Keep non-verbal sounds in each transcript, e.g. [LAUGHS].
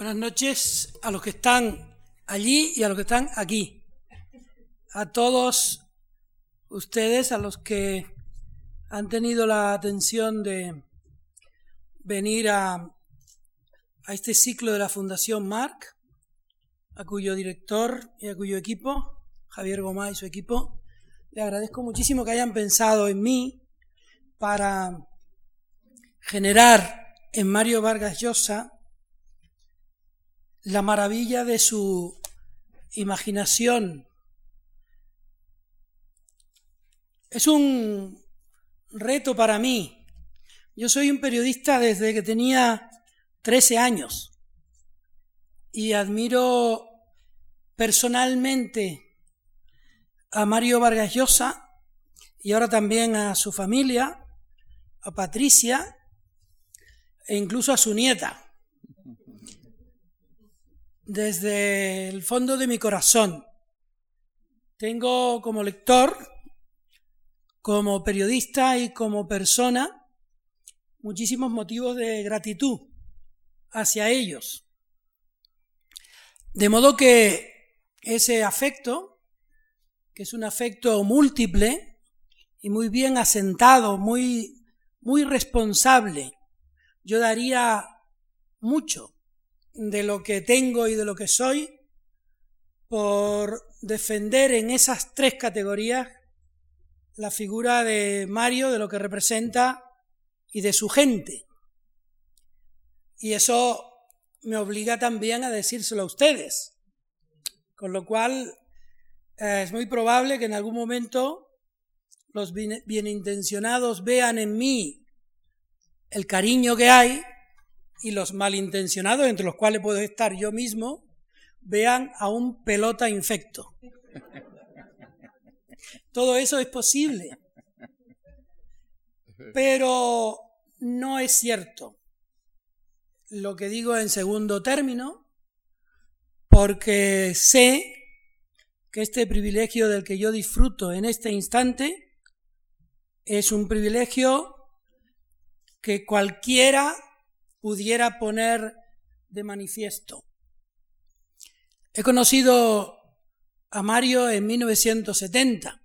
Buenas noches a los que están allí y a los que están aquí. A todos ustedes, a los que han tenido la atención de venir a, a este ciclo de la Fundación Marc, a cuyo director y a cuyo equipo, Javier Gomá y su equipo, le agradezco muchísimo que hayan pensado en mí para generar en Mario Vargas Llosa la maravilla de su imaginación. Es un reto para mí. Yo soy un periodista desde que tenía 13 años y admiro personalmente a Mario Vargas Llosa y ahora también a su familia, a Patricia e incluso a su nieta desde el fondo de mi corazón. Tengo como lector, como periodista y como persona muchísimos motivos de gratitud hacia ellos. De modo que ese afecto, que es un afecto múltiple y muy bien asentado, muy, muy responsable, yo daría mucho de lo que tengo y de lo que soy por defender en esas tres categorías la figura de Mario, de lo que representa y de su gente. Y eso me obliga también a decírselo a ustedes. Con lo cual eh, es muy probable que en algún momento los bienintencionados vean en mí el cariño que hay y los malintencionados, entre los cuales puedo estar yo mismo, vean a un pelota infecto. Todo eso es posible, pero no es cierto. Lo que digo en segundo término, porque sé que este privilegio del que yo disfruto en este instante es un privilegio que cualquiera pudiera poner de manifiesto. He conocido a Mario en 1970.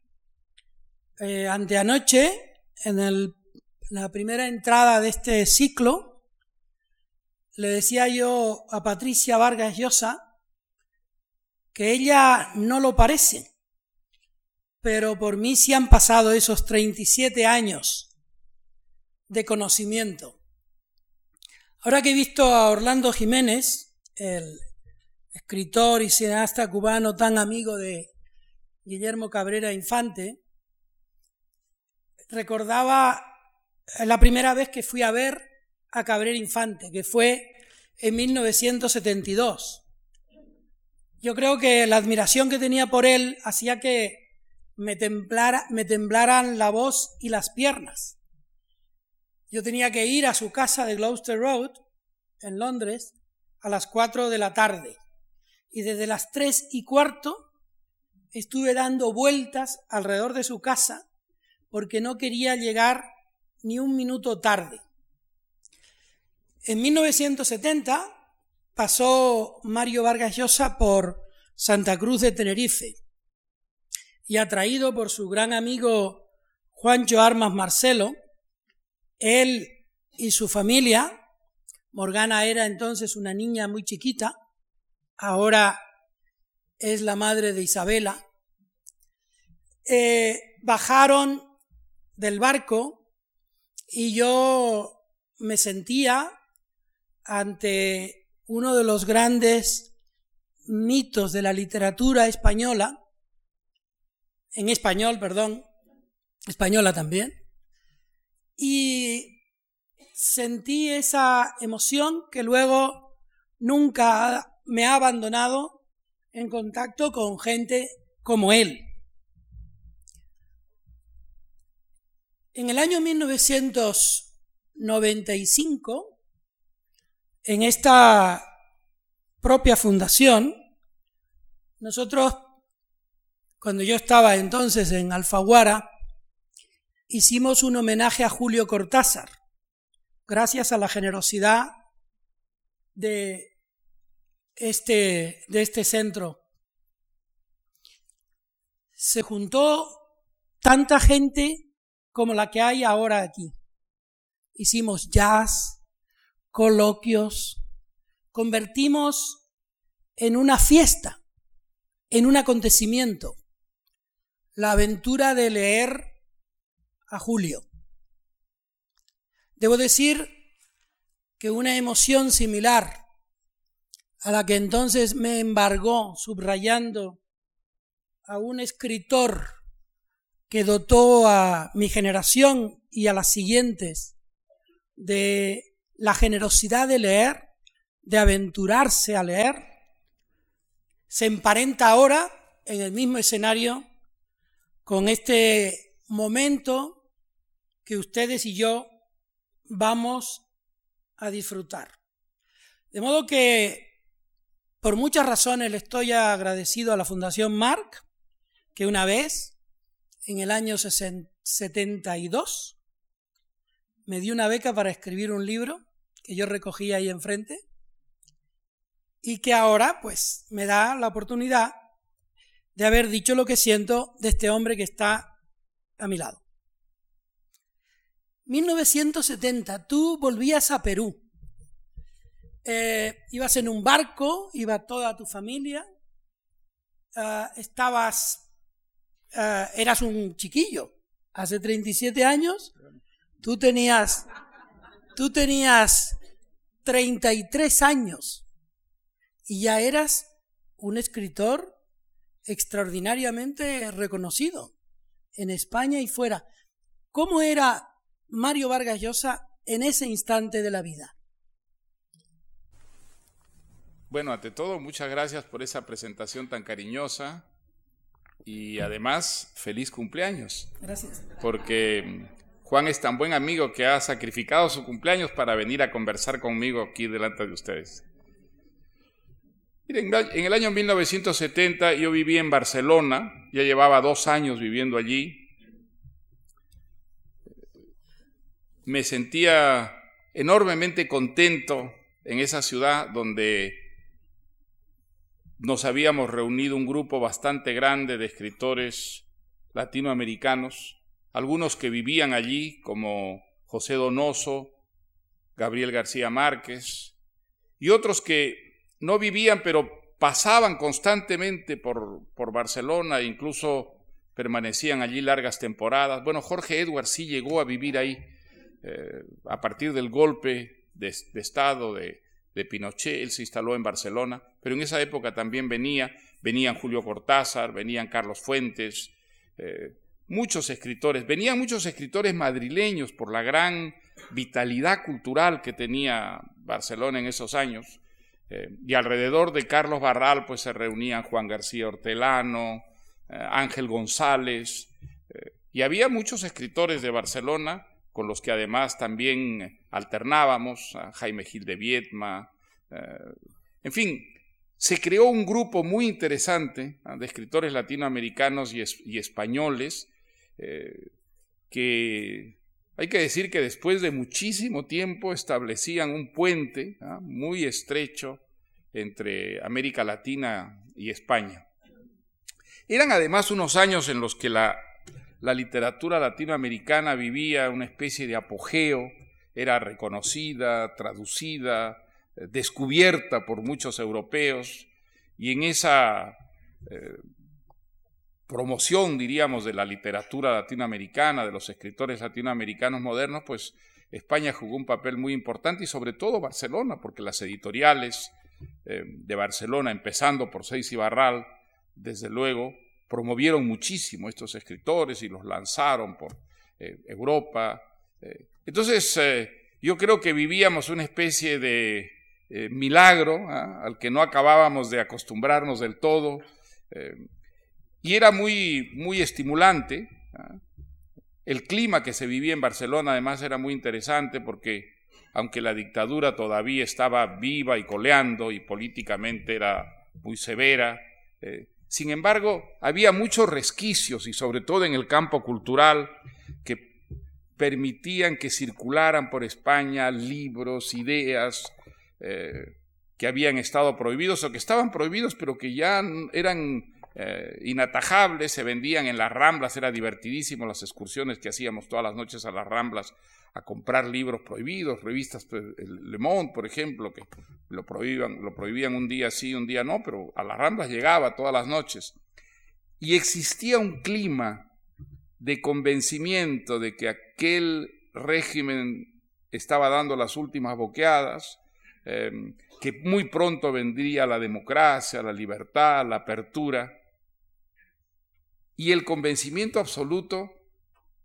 Eh, anteanoche, en la primera entrada de este ciclo, le decía yo a Patricia Vargas Llosa que ella no lo parece, pero por mí sí han pasado esos 37 años de conocimiento. Ahora que he visto a Orlando Jiménez, el escritor y cineasta cubano tan amigo de Guillermo Cabrera Infante, recordaba la primera vez que fui a ver a Cabrera Infante, que fue en 1972. Yo creo que la admiración que tenía por él hacía que me, temblara, me temblaran la voz y las piernas. Yo tenía que ir a su casa de Gloucester Road, en Londres, a las cuatro de la tarde. Y desde las tres y cuarto estuve dando vueltas alrededor de su casa porque no quería llegar ni un minuto tarde. En 1970 pasó Mario Vargas Llosa por Santa Cruz de Tenerife y atraído por su gran amigo Juancho Armas Marcelo, él y su familia, Morgana era entonces una niña muy chiquita, ahora es la madre de Isabela, eh, bajaron del barco y yo me sentía ante uno de los grandes mitos de la literatura española, en español, perdón, española también, y sentí esa emoción que luego nunca me ha abandonado en contacto con gente como él. En el año 1995, en esta propia fundación, nosotros, cuando yo estaba entonces en Alfaguara, hicimos un homenaje a Julio Cortázar, gracias a la generosidad de este, de este centro, se juntó tanta gente como la que hay ahora aquí. Hicimos jazz, coloquios, convertimos en una fiesta, en un acontecimiento, la aventura de leer a Julio. Debo decir que una emoción similar a la que entonces me embargó subrayando a un escritor que dotó a mi generación y a las siguientes de la generosidad de leer, de aventurarse a leer, se emparenta ahora en el mismo escenario con este momento que ustedes y yo vamos a disfrutar. De modo que por muchas razones le estoy agradecido a la Fundación Marc que una vez, en el año 72, me dio una beca para escribir un libro que yo recogí ahí enfrente y que ahora pues me da la oportunidad de haber dicho lo que siento de este hombre que está a mi lado. 1970, tú volvías a Perú. Eh, ibas en un barco, iba toda tu familia, ah, estabas eh, eras un chiquillo. Hace 37 años, tú tenías, tú tenías 33 años y ya eras un escritor extraordinariamente reconocido en España y fuera. ¿Cómo era Mario Vargas Llosa en ese instante de la vida? Bueno, ante todo, muchas gracias por esa presentación tan cariñosa y además feliz cumpleaños. Gracias. Porque Juan es tan buen amigo que ha sacrificado su cumpleaños para venir a conversar conmigo aquí delante de ustedes. Miren, en el año 1970 yo viví en Barcelona, ya llevaba dos años viviendo allí. Me sentía enormemente contento en esa ciudad donde nos habíamos reunido un grupo bastante grande de escritores latinoamericanos, algunos que vivían allí, como José Donoso, Gabriel García Márquez, y otros que no vivían, pero pasaban constantemente por, Barcelona e incluso permanecían allí largas temporadas. Bueno, Jorge Edwards sí llegó a vivir ahí eh, a partir del golpe de Estado de, Pinochet, él se instaló en Barcelona, pero en esa época también venía, venían Julio Cortázar, venían Carlos Fuentes, eh, muchos escritores, venían muchos escritores madrileños por la gran vitalidad cultural que tenía Barcelona en esos años, eh, y alrededor de Carlos Barral pues se reunían Juan García Hortelano, Ángel González, y había muchos escritores de Barcelona con los que además también alternábamos, a Jaime Gil de Viedma, eh, en fin, se creó un grupo muy interesante de escritores latinoamericanos y, españoles eh, que hay que decir que después de muchísimo tiempo establecían un puente muy estrecho entre América Latina y España. Eran además unos años en los que la la literatura latinoamericana vivía una especie de apogeo, era reconocida, traducida, eh, descubierta por muchos europeos, y en esa eh, promoción, diríamos, de la literatura latinoamericana, de los escritores latinoamericanos modernos, pues España jugó un papel muy importante y sobre todo Barcelona, porque las editoriales eh, de Barcelona, empezando por Seis y Barral, desde luego, promovieron muchísimo estos escritores y los lanzaron por eh, Europa. Eh. entonces, eh, yo creo que vivíamos una especie de milagro ¿ah? al que no acabábamos de acostumbrarnos del todo. y era muy, muy estimulante. ¿ah? El clima que se vivía en Barcelona además era muy interesante porque aunque la dictadura todavía estaba viva y coleando y políticamente era muy severa, sin embargo, había muchos resquicios y sobre todo en el campo cultural que permitían que circularan por España libros, ideas, eh, que habían estado prohibidos o que estaban prohibidos, pero que ya eran eh, se vendían en las ramblas, era divertidísimo las excursiones que hacíamos todas las noches a las ramblas a comprar libros prohibidos, revistas, pues, Le Monde, por ejemplo, que lo prohibían, lo prohibían un día sí, un día no, pero a las ramblas llegaba todas las noches. Y existía un clima de convencimiento de que aquel régimen estaba dando las últimas boqueadas, em, que muy pronto vendría la democracia, la libertad, la apertura, y el convencimiento absoluto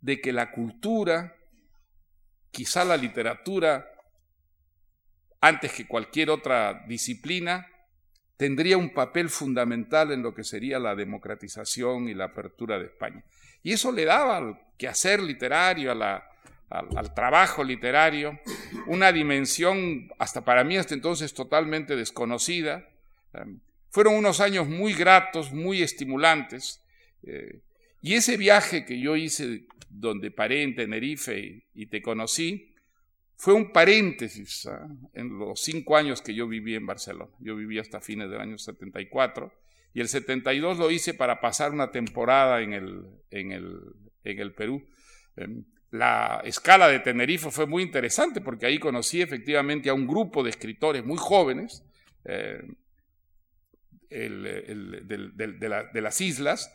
de que la cultura, quizá la literatura, antes que cualquier otra disciplina, tendría un papel fundamental en lo que sería la democratización y la apertura de España. Y eso le daba al quehacer literario, al, trabajo literario, una dimensión hasta para mí hasta entonces totalmente desconocida. Em, fueron unos años muy gratos, muy estimulantes. Eh, y ese viaje que yo hice donde paré en Tenerife y, te conocí, fue un paréntesis ¿ah? en los cinco años que yo viví en Barcelona. Yo viví hasta fines del año 74 y el 72 lo hice para pasar una temporada en el, en el, en el Perú. Em, la escala de Tenerife fue muy interesante porque ahí conocí efectivamente a un grupo de escritores muy jóvenes eh, de, las islas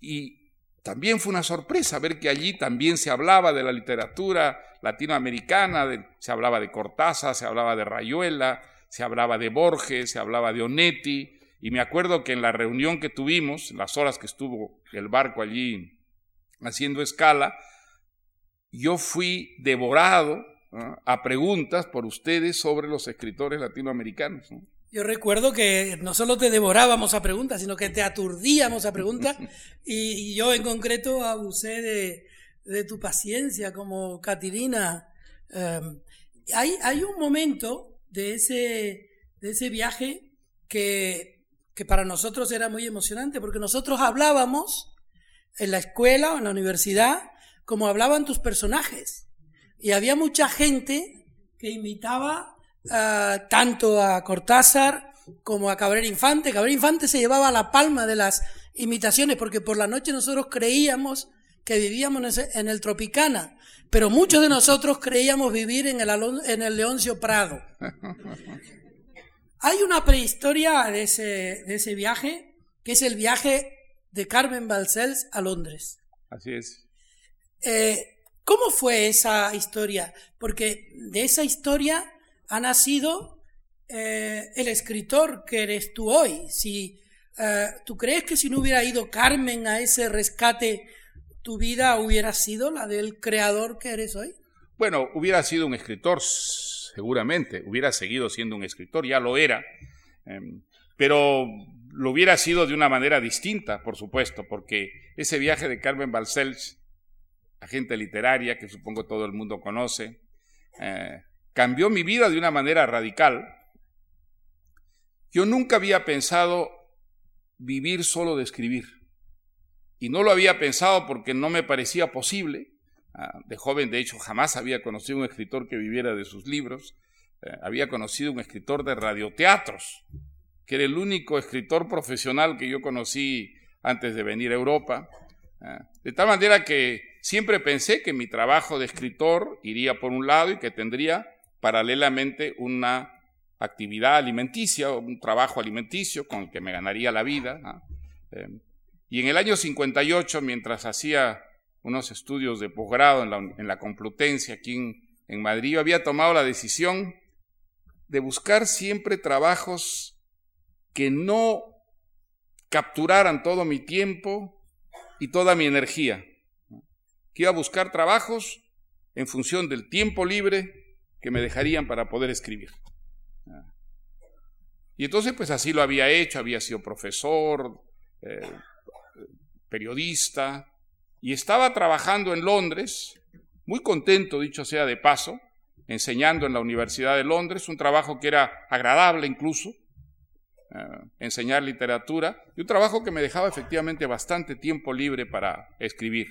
y también fue una sorpresa ver que allí también se hablaba de la literatura latinoamericana, se hablaba de Cortázar, se hablaba de Rayuela, se hablaba de Borges, se hablaba de Onetti, y me acuerdo que en la reunión que tuvimos, las horas que estuvo el barco allí haciendo escala, yo fui devorado a preguntas por ustedes sobre los escritores latinoamericanos. Yo recuerdo que no solo te devorábamos a preguntas, sino que te aturdíamos a preguntas [LAUGHS] y, yo en concreto abusé de, tu paciencia como Catirina. Em, hay, hay un momento de ese, de ese viaje que que para nosotros era muy emocionante, porque nosotros hablábamos en la escuela o en la universidad como hablaban tus personajes. Y había mucha gente que imitaba ah, tanto a Cortázar como a Cabrera Infante. Cabrera Infante se llevaba la palma de las imitaciones, porque por la noche nosotros creíamos que vivíamos en el Tropicana, pero muchos de nosotros creíamos vivir en el, en el Leoncio Prado. [LAUGHS] Hay una prehistoria de ese, de ese viaje, que es el viaje de Carmen Balcells a Londres. Así es. Eh, ¿Cómo fue esa historia? Porque de esa historia ha nacido eh, el escritor que eres tú hoy. Si, eh, ¿Tú crees que si no hubiera ido Carmen a ese rescate, tu vida hubiera sido la del creador que eres hoy? Bueno, hubiera sido un escritor seguramente, hubiera seguido siendo un escritor, ya lo era, em, pero lo hubiera sido de una manera distinta, por supuesto, porque ese viaje de Carmen Balcells, agente literaria que supongo todo el mundo conoce, eh, cambió mi vida de una manera radical. Yo nunca había pensado vivir solo de escribir. Y no lo había pensado porque no me parecía posible. Ah, de joven, de hecho, jamás había conocido un escritor que viviera de sus libros. Eh, había conocido un escritor de radioteatros, que era el único escritor profesional que yo conocí antes de venir a Europa. Ah, de tal manera que siempre pensé que mi trabajo de escritor iría por un lado y que tendría paralelamente una actividad alimenticia, un trabajo alimenticio con el que me ganaría la vida. Eh, y en el año 58, mientras hacía unos estudios de posgrado en la, Complutense aquí en, Madrid, yo había tomado la decisión de buscar siempre trabajos que no capturaran todo mi tiempo y toda mi energía. Que iba a buscar trabajos en función del tiempo libre que me dejarían para poder escribir. Y entonces pues así lo había hecho, había sido profesor, eh, periodista, y estaba trabajando en Londres, muy contento, dicho sea de paso, enseñando en la Universidad de Londres, un trabajo que era agradable incluso, eh, enseñar literatura, y un trabajo que me dejaba efectivamente bastante tiempo libre para escribir.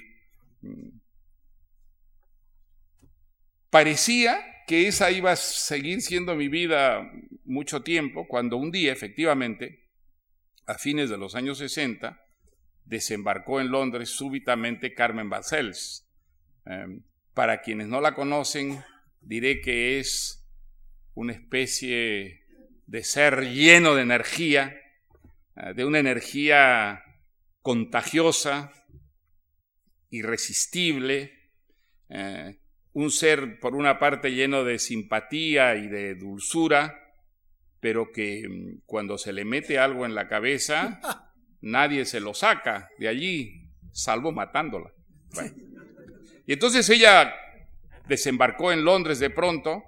Mm. Parecía que esa iba a seguir siendo mi vida mucho tiempo, cuando un día, efectivamente, a fines de los años 60, desembarcó en Londres súbitamente Carmen Balcells. Em, para quienes no la conocen, diré que es una especie de ser lleno de energía, eh, de una energía contagiosa, irresistible, eh, un ser por una parte lleno de simpatía y de dulzura, pero que mm, cuando se le mete algo en la cabeza, [LAUGHS] nadie se lo saca de allí, salvo matándola. Y entonces ella desembarcó en Londres de pronto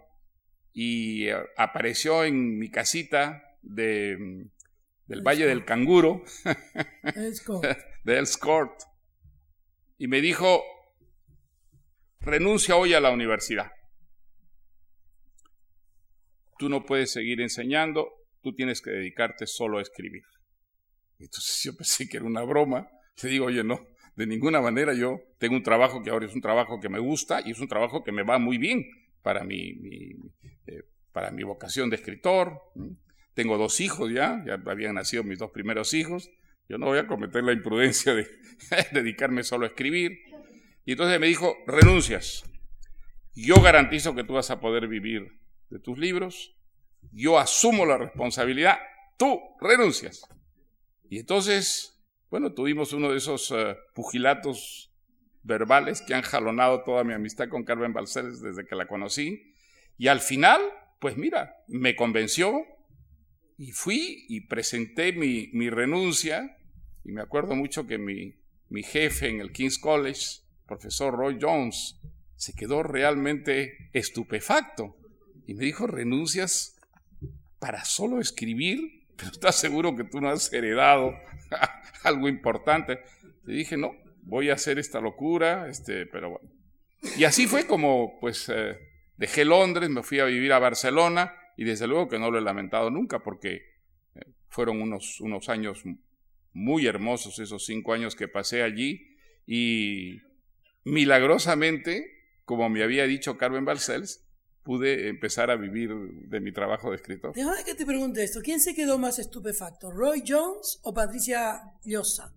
y eh, apareció en mi casita de, mm, del Valle del Canguro, [LAUGHS] de Elscourt, y me dijo, renuncia hoy a la universidad. Tú no puedes seguir enseñando, tú tienes que dedicarte solo a escribir. Entonces [LAUGHS] yo pensé que era una broma. Le digo, oye, no, de ninguna manera yo tengo un trabajo que ahora es un trabajo que me gusta y es un trabajo que me va muy bien para mi, eh, para mi vocación de escritor. Tengo dos hijos ya, ya habían nacido mis dos primeros hijos. Yo no voy a cometer la imprudencia de [LAUGHS] dedicarme solo a escribir. Y entonces me dijo, renuncias. Yo garantizo que tú vas a poder vivir de tus libros. Yo asumo la responsabilidad. Tú renuncias. Y entonces, bueno, tuvimos uno de esos eh, pugilatos verbales que han jalonado toda mi amistad con Carmen Balcells desde que la conocí. Y al final, pues mira, me convenció y fui y presenté mi, mi renuncia y me acuerdo mucho que mi, mi jefe en el King's College, profesor Roy Jones, se quedó realmente estupefacto y me dijo, renuncias para solo escribir, pero estás seguro que tú no has heredado [LAUGHS] algo importante. Le dije, no, voy a hacer esta locura, este, pero bueno. Y así fue como, pues, eh, dejé Londres, me fui a vivir a Barcelona y desde luego que no lo he lamentado nunca porque eh, fueron unos, unos años muy hermosos esos cinco años que pasé allí y milagrosamente, como me había dicho Carmen Balcells, pude empezar a vivir de mi trabajo de escritor. Déjame que te pregunte esto, ¿quién se quedó más estupefacto, Roy Jones o Patricia Llosa?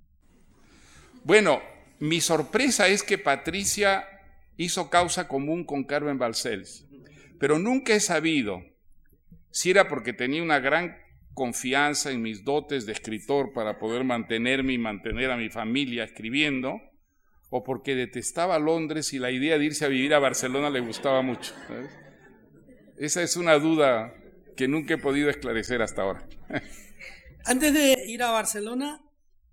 Bueno, mi sorpresa es que Patricia hizo causa común con Carmen Balcells, pero nunca he sabido si era porque tenía una gran confianza en mis dotes de escritor para poder mantenerme y mantener a mi familia escribiendo, o porque detestaba Londres y la idea de irse a vivir a Barcelona le gustaba mucho. Esa es una duda que nunca he podido esclarecer hasta ahora. [LAUGHS] Antes de ir a Barcelona,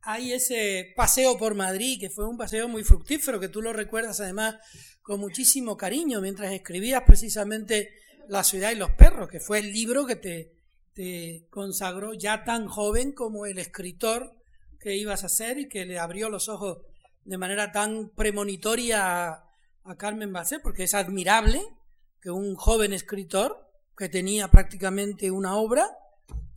hay ese paseo por Madrid, que fue un paseo muy fructífero, que tú lo recuerdas además con muchísimo cariño, mientras escribías precisamente La ciudad y los perros, que fue el libro que te, te consagró ya tan joven como el escritor que ibas a ser y que le abrió los ojos de manera tan premonitoria a, Carmen Basset, porque es admirable que un joven escritor que tenía prácticamente una obra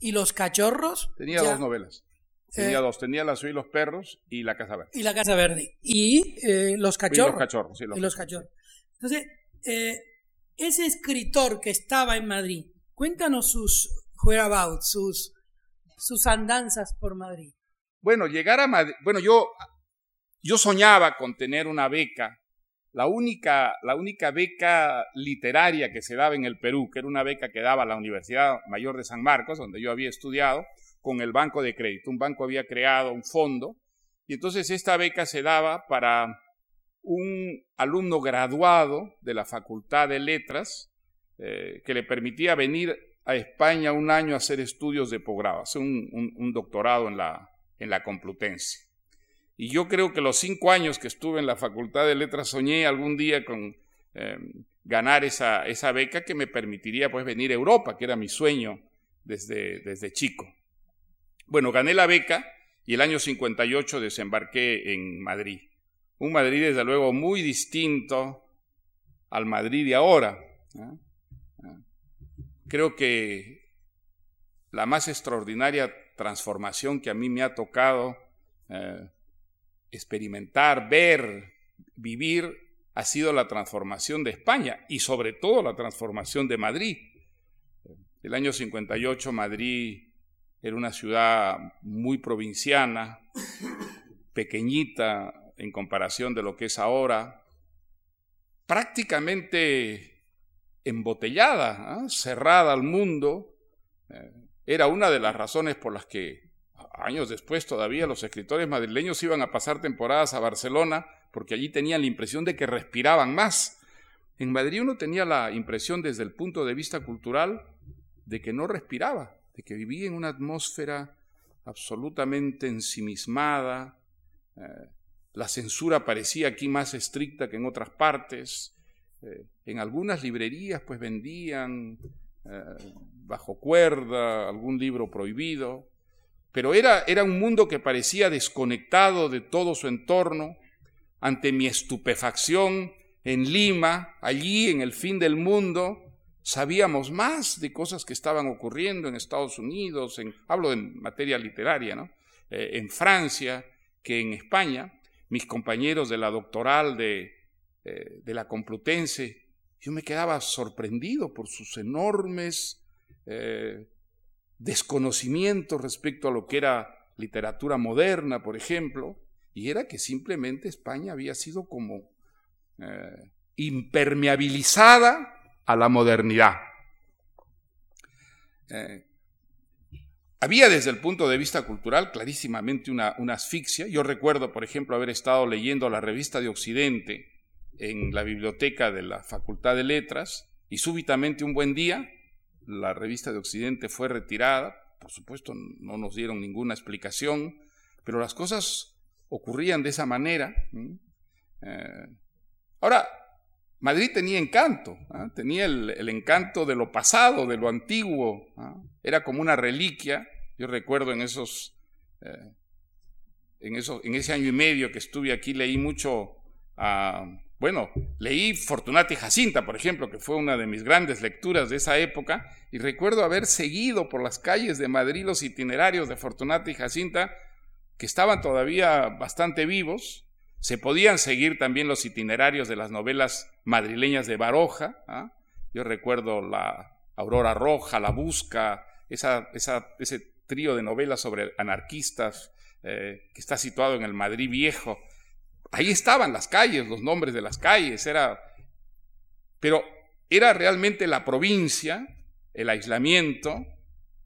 y los cachorros. Tenía dos novelas. Tenía eh, dos, tenía La Soy y los perros y La Casa Verde. Y La Casa Verde. Y eh, Los Cachorros. Y los cachorros, sí, los, y los cachorros. Entonces, eh, ese escritor que estaba en Madrid, cuéntanos sus whereabouts, sus, sus andanzas por Madrid? Bueno, llegar a Madrid, bueno, yo, yo soñaba con tener una beca, la única, la única beca literaria que se daba en el Perú, que era una beca que daba la Universidad Mayor de San Marcos, donde yo había estudiado, con el Banco de Crédito. Un banco había creado un fondo y entonces esta beca se daba para un alumno graduado de la Facultad de Letras eh, que le permitía venir a España un año a hacer estudios de posgrado, hacer un, doctorado en la, en la Complutense. Y yo creo que los cinco años que estuve en la Facultad de Letras soñé algún día con eh, ganar esa, esa, beca que me permitiría pues venir a Europa, que era mi sueño desde, desde chico. Bueno, gané la beca y el año 58 desembarqué en Madrid. Un Madrid desde luego muy distinto al Madrid de ahora. Creo que la más extraordinaria transformación que a mí me ha tocado eh, experimentar, ver, vivir, ha sido la transformación de España y sobre todo la transformación de Madrid. El año 58 Madrid era una ciudad muy provinciana, pequeñita en comparación de lo que es ahora, prácticamente embotellada, ¿ah? cerrada al mundo. Eh, era una de las razones por las que años después todavía los escritores madrileños iban a pasar temporadas a Barcelona porque allí tenían la impresión de que respiraban más. En Madrid uno tenía la impresión desde el punto de vista cultural de que no respiraba, de que vivía en una atmósfera absolutamente ensimismada. Eh, la censura parecía aquí más estricta que en otras partes. Eh, en algunas librerías pues vendían eh, bajo cuerda algún libro prohibido, pero era, era un mundo que parecía desconectado de todo su entorno. Ante mi estupefacción en Lima, allí en el fin del mundo, sabíamos más de cosas que estaban ocurriendo en Estados Unidos, en, hablo en materia literaria, ¿no? Eh, en Francia, que en España. Mis compañeros de la doctoral de, eh, de la Complutense, yo me quedaba sorprendido por sus enormes eh, desconocimientos respecto a lo que era literatura moderna, por ejemplo, y era que simplemente España había sido como impermeabilizada a la modernidad. Eh, había desde el punto de vista cultural clarísimamente una, una, asfixia. Yo recuerdo, por ejemplo, haber estado leyendo la revista de Occidente en la biblioteca de la Facultad de Letras y súbitamente un buen día la revista de Occidente fue retirada. Por supuesto, no nos dieron ninguna explicación, pero las cosas ocurrían de esa manera. Eh, ahora, Madrid tenía encanto, ¿ah? tenía el, encanto de lo pasado, de lo antiguo, ¿ah? era como una reliquia. Yo recuerdo en esos, eh, en, en ese año y medio que estuve aquí, leí mucho, bueno, leí Fortunati Jacinta, por ejemplo, que fue una de mis grandes lecturas de esa época, y recuerdo haber seguido por las calles de Madrid los itinerarios de Fortunati Jacinta, que estaban todavía bastante vivos, se podían seguir también los itinerarios de las novelas madrileñas de Baroja. ¿ah? Yo recuerdo la Aurora Roja, La Busca, ese trío de novelas sobre anarquistas eh, que está situado en el Madrid Viejo. Ahí estaban las calles, los nombres de las calles, era... Pero era realmente la provincia, el aislamiento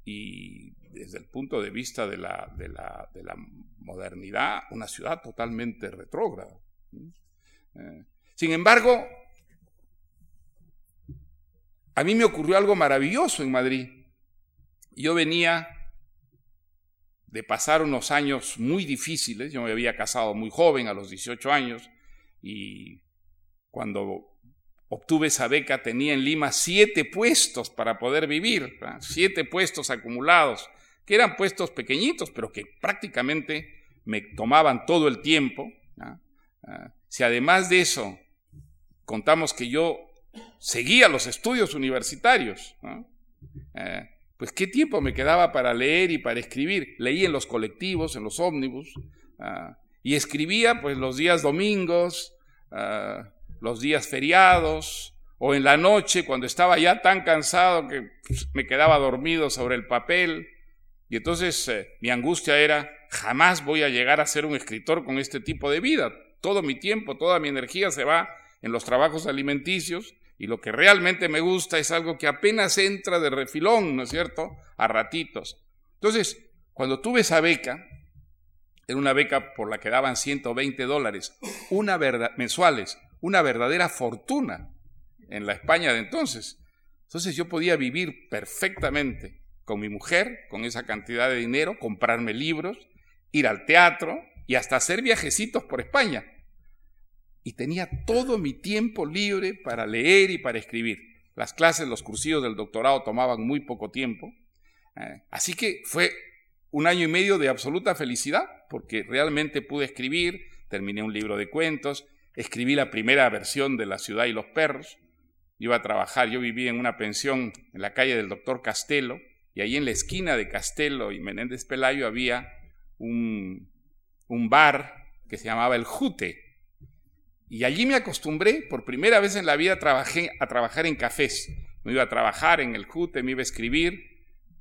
y desde el punto de vista de la, de la, de la modernidad, una ciudad totalmente retrógrada. Eh, sin embargo, a mí me ocurrió algo maravilloso en Madrid. Yo venía de pasar unos años muy difíciles, yo me había casado muy joven, a los 18 años, y cuando obtuve esa beca tenía en Lima siete puestos para poder vivir, siete puestos acumulados, que eran puestos pequeñitos, pero que prácticamente me tomaban todo el tiempo. Ah, si además de eso contamos que yo seguía los estudios universitarios, eh, pues qué tiempo me quedaba para leer y para escribir. Leí en los colectivos, en los ómnibus, ah, y escribía pues los días domingos, ah, los días feriados, o en la noche cuando estaba ya tan cansado que pues, me quedaba dormido sobre el papel. Y entonces eh, mi angustia era, jamás voy a llegar a ser un escritor con este tipo de vida. Todo mi tiempo, toda mi energía se va en los trabajos alimenticios y lo que realmente me gusta es algo que apenas entra de refilón, ¿no es cierto? A ratitos. Entonces, cuando tuve esa beca, era una beca por la que daban 120 dólares una mensuales, una verdadera fortuna en la España de entonces. Entonces yo podía vivir perfectamente con mi mujer, con esa cantidad de dinero, comprarme libros, ir al teatro y hasta hacer viajecitos por España. Y tenía todo mi tiempo libre para leer y para escribir. Las clases, los cursivos del doctorado tomaban muy poco tiempo. Eh, así que fue un año y medio de absoluta felicidad, porque realmente pude escribir, terminé un libro de cuentos, escribí la primera versión de La ciudad y los perros. Iba a trabajar, yo vivía en una pensión en la calle del doctor Castelo, y ahí en la esquina de Castelo y Menéndez Pelayo había un, bar que se llamaba El Jute. Y allí me acostumbré, por primera vez en la vida trabajé a trabajar en cafés. Me iba a trabajar en el JUTE, me iba a escribir.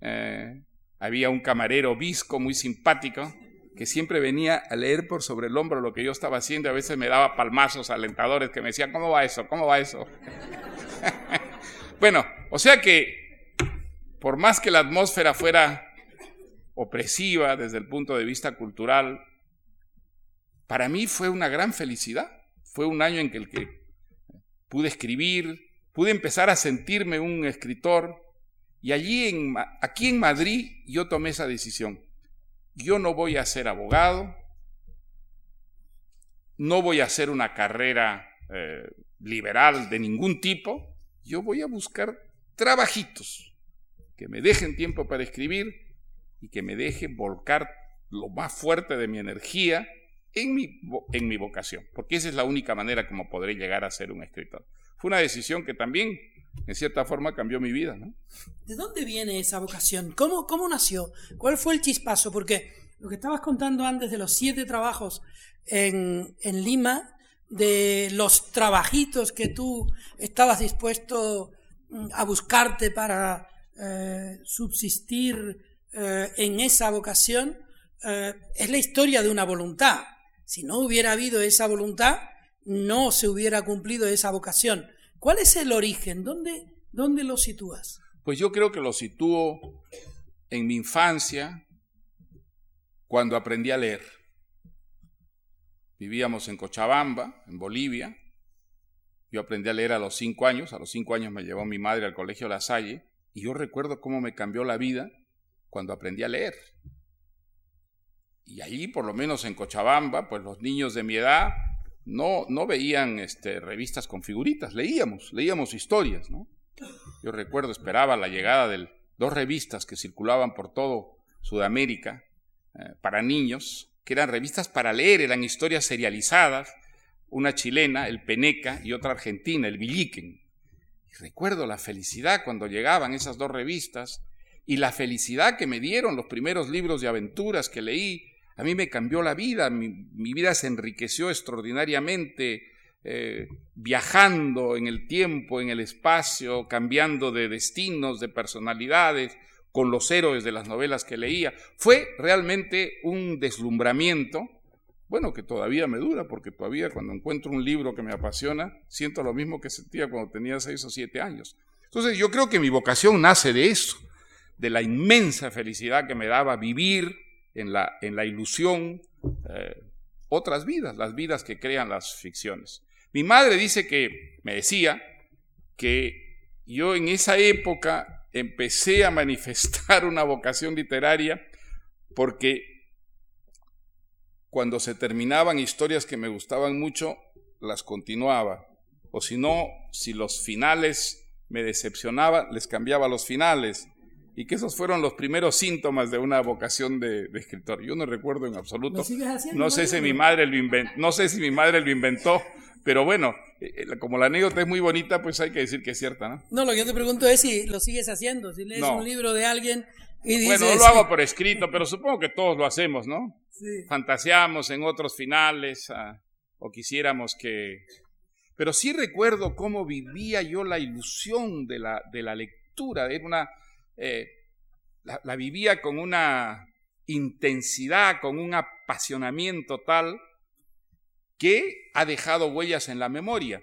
Eh, había un camarero visco muy simpático que siempre venía a leer por sobre el hombro lo que yo estaba haciendo. A veces me daba palmazos alentadores que me decían, ¿cómo va eso? ¿Cómo va eso? [LAUGHS] bueno, o sea que por más que la atmósfera fuera opresiva desde el punto de vista cultural, para mí fue una gran felicidad. Fue un año en que, pude escribir, pude empezar a sentirme un escritor y allí aquí en Madrid yo tomé esa decisión. Yo no voy a ser abogado, no voy a hacer una carrera eh, liberal de ningún tipo, yo voy a buscar trabajitos que me dejen tiempo para escribir y que me dejen volcar lo más fuerte de mi energía en mi, en mi vocación, porque esa es la única manera como podré llegar a ser un escritor. Fue una decisión que también, en cierta forma, cambió mi vida. ¿De dónde viene esa vocación? ¿Cómo, ¿Cómo nació? ¿Cuál fue el chispazo? Porque lo que estabas contando antes de los siete trabajos en, en Lima, de los trabajitos que tú estabas dispuesto mm, a buscarte para eh, subsistir eh, en esa vocación, eh, es la historia de una voluntad. Si no hubiera habido esa voluntad, no se hubiera cumplido esa vocación. ¿Cuál es el origen? ¿Dónde, dónde lo sitúas? Pues yo creo que lo sitúo en mi infancia, cuando aprendí a leer. Vivíamos en Cochabamba, en Bolivia. Yo aprendí a leer a los cinco años. A los cinco años me llevó mi madre al colegio La Salle. Y yo recuerdo cómo me cambió la vida cuando aprendí a leer. Y allí, por lo menos en Cochabamba, pues los niños de mi edad no, no veían este, revistas con figuritas, leíamos, leíamos historias. Yo recuerdo, esperaba la llegada de dos revistas que circulaban por todo Sudamérica eh, para niños, que eran revistas para leer, eran historias serializadas, una chilena, el Peneca, y otra argentina, el Villiquen. Y recuerdo la felicidad cuando llegaban esas dos revistas y la felicidad que me dieron los primeros libros de aventuras que leí, a mí me cambió la vida, mi, vida se enriqueció extraordinariamente eh, viajando en el tiempo, en el espacio, cambiando de destinos, de personalidades, con los héroes de las novelas que leía. Fue realmente un deslumbramiento, bueno, que todavía me dura, porque todavía cuando encuentro un libro que me apasiona, siento lo mismo que sentía cuando tenía seis o siete años. Entonces yo creo que mi vocación nace de eso, de la inmensa felicidad que me daba vivir en la, en la ilusión eh, otras vidas, las vidas que crean las ficciones. Mi madre dice que, me decía, que yo en esa época empecé a manifestar una vocación literaria porque cuando se terminaban historias que me gustaban mucho, las continuaba. O si no, si los finales me decepcionaban, les cambiaba los finales y que esos fueron los primeros síntomas de una vocación de, escritor. Yo no recuerdo en absoluto. no sé si mi madre lo inventó, no sé si mi madre lo inventó, pero bueno, eh, eh, como la anécdota es muy bonita, pues hay que decir que es cierta, ¿no? No, lo que yo te pregunto es si lo sigues haciendo, si lees un libro de alguien y dices... Bueno, no lo hago por escrito, pero supongo que todos lo hacemos, ¿no? Sí. Fantaseamos en otros finales ah, o quisiéramos que... Pero sí recuerdo cómo vivía yo la ilusión de la, de la lectura, era una eh, la, vivía con una intensidad, con un apasionamiento tal que ha dejado huellas en la memoria.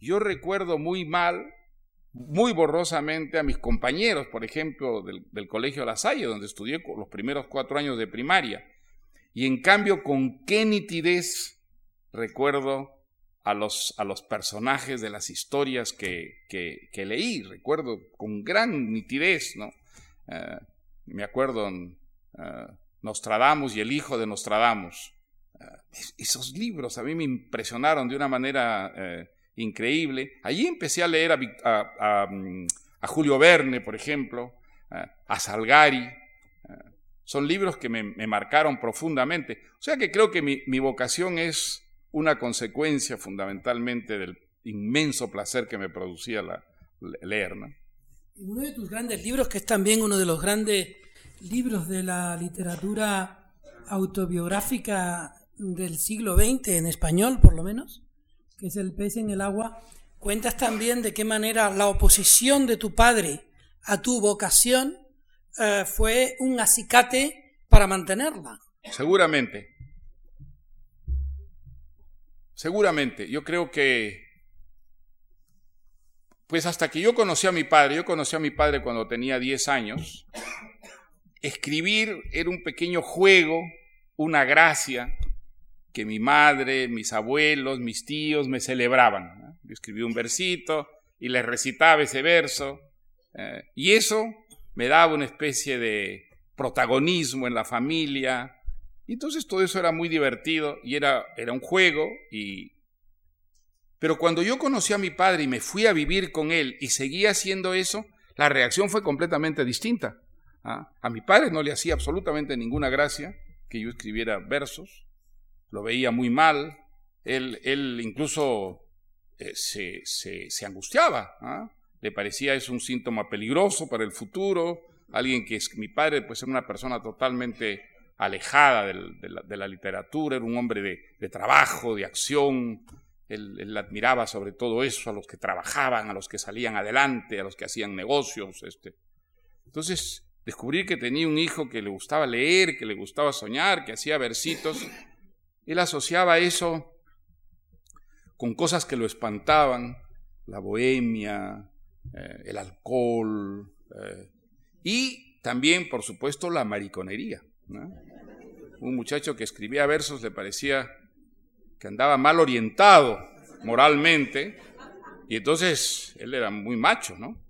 Yo recuerdo muy mal, muy borrosamente a mis compañeros, por ejemplo, del, del Colegio La Salle, donde estudié los primeros cuatro años de primaria, y en cambio con qué nitidez recuerdo a los, a los personajes de las historias que, que, leí. Recuerdo con gran nitidez, ¿no? Eh, me acuerdo eh, Nostradamus y el hijo de Nostradamus. Eh, esos libros a mí me impresionaron de una manera increíble. Allí empecé a leer a, mm, Julio Verne, por ejemplo, a Salgari. son libros que me, me, marcaron profundamente. O sea que creo que mi, mi vocación es una consecuencia fundamentalmente del inmenso placer que me producía la, leer. ¿no? Uno de tus grandes libros, que es también uno de los grandes libros de la literatura autobiográfica del siglo XX, en español por lo menos, que es el pez en el agua, cuentas también de qué manera la oposición de tu padre a tu vocación eh, fue un acicate para mantenerla. Seguramente. Seguramente. Yo creo que, pues hasta que yo conocí a mi padre, yo conocí a mi padre cuando tenía 10 años, escribir era un pequeño juego, una gracia que mi madre, mis abuelos, mis tíos me celebraban. Yo escribí un versito y les recitaba ese verso. Eh, y eso me daba una especie de protagonismo en la familia. Entonces todo eso era muy divertido y era, era un juego. Y... Pero cuando yo conocí a mi padre y me fui a vivir con él y seguía haciendo eso, la reacción fue completamente distinta. ¿ah? A mi padre no le hacía absolutamente ninguna gracia que yo escribiera versos, lo veía muy mal, él, él incluso eh, se, se, angustiaba. ¿ah? le parecía eso un síntoma peligroso para el futuro, alguien que es mi padre, pues era una persona totalmente alejada de, la, literatura, era un hombre de, trabajo, de acción, él, admiraba sobre todo eso, a los que trabajaban, a los que salían adelante, a los que hacían negocios. Este. Entonces, descubrir que tenía un hijo que le gustaba leer, que le gustaba soñar, que hacía versitos, él asociaba eso con cosas que lo espantaban, la bohemia, eh, el alcohol eh, y también, por supuesto, la mariconería. Un muchacho que escribía versos le parecía que andaba mal orientado moralmente y entonces él era muy macho, ¿no?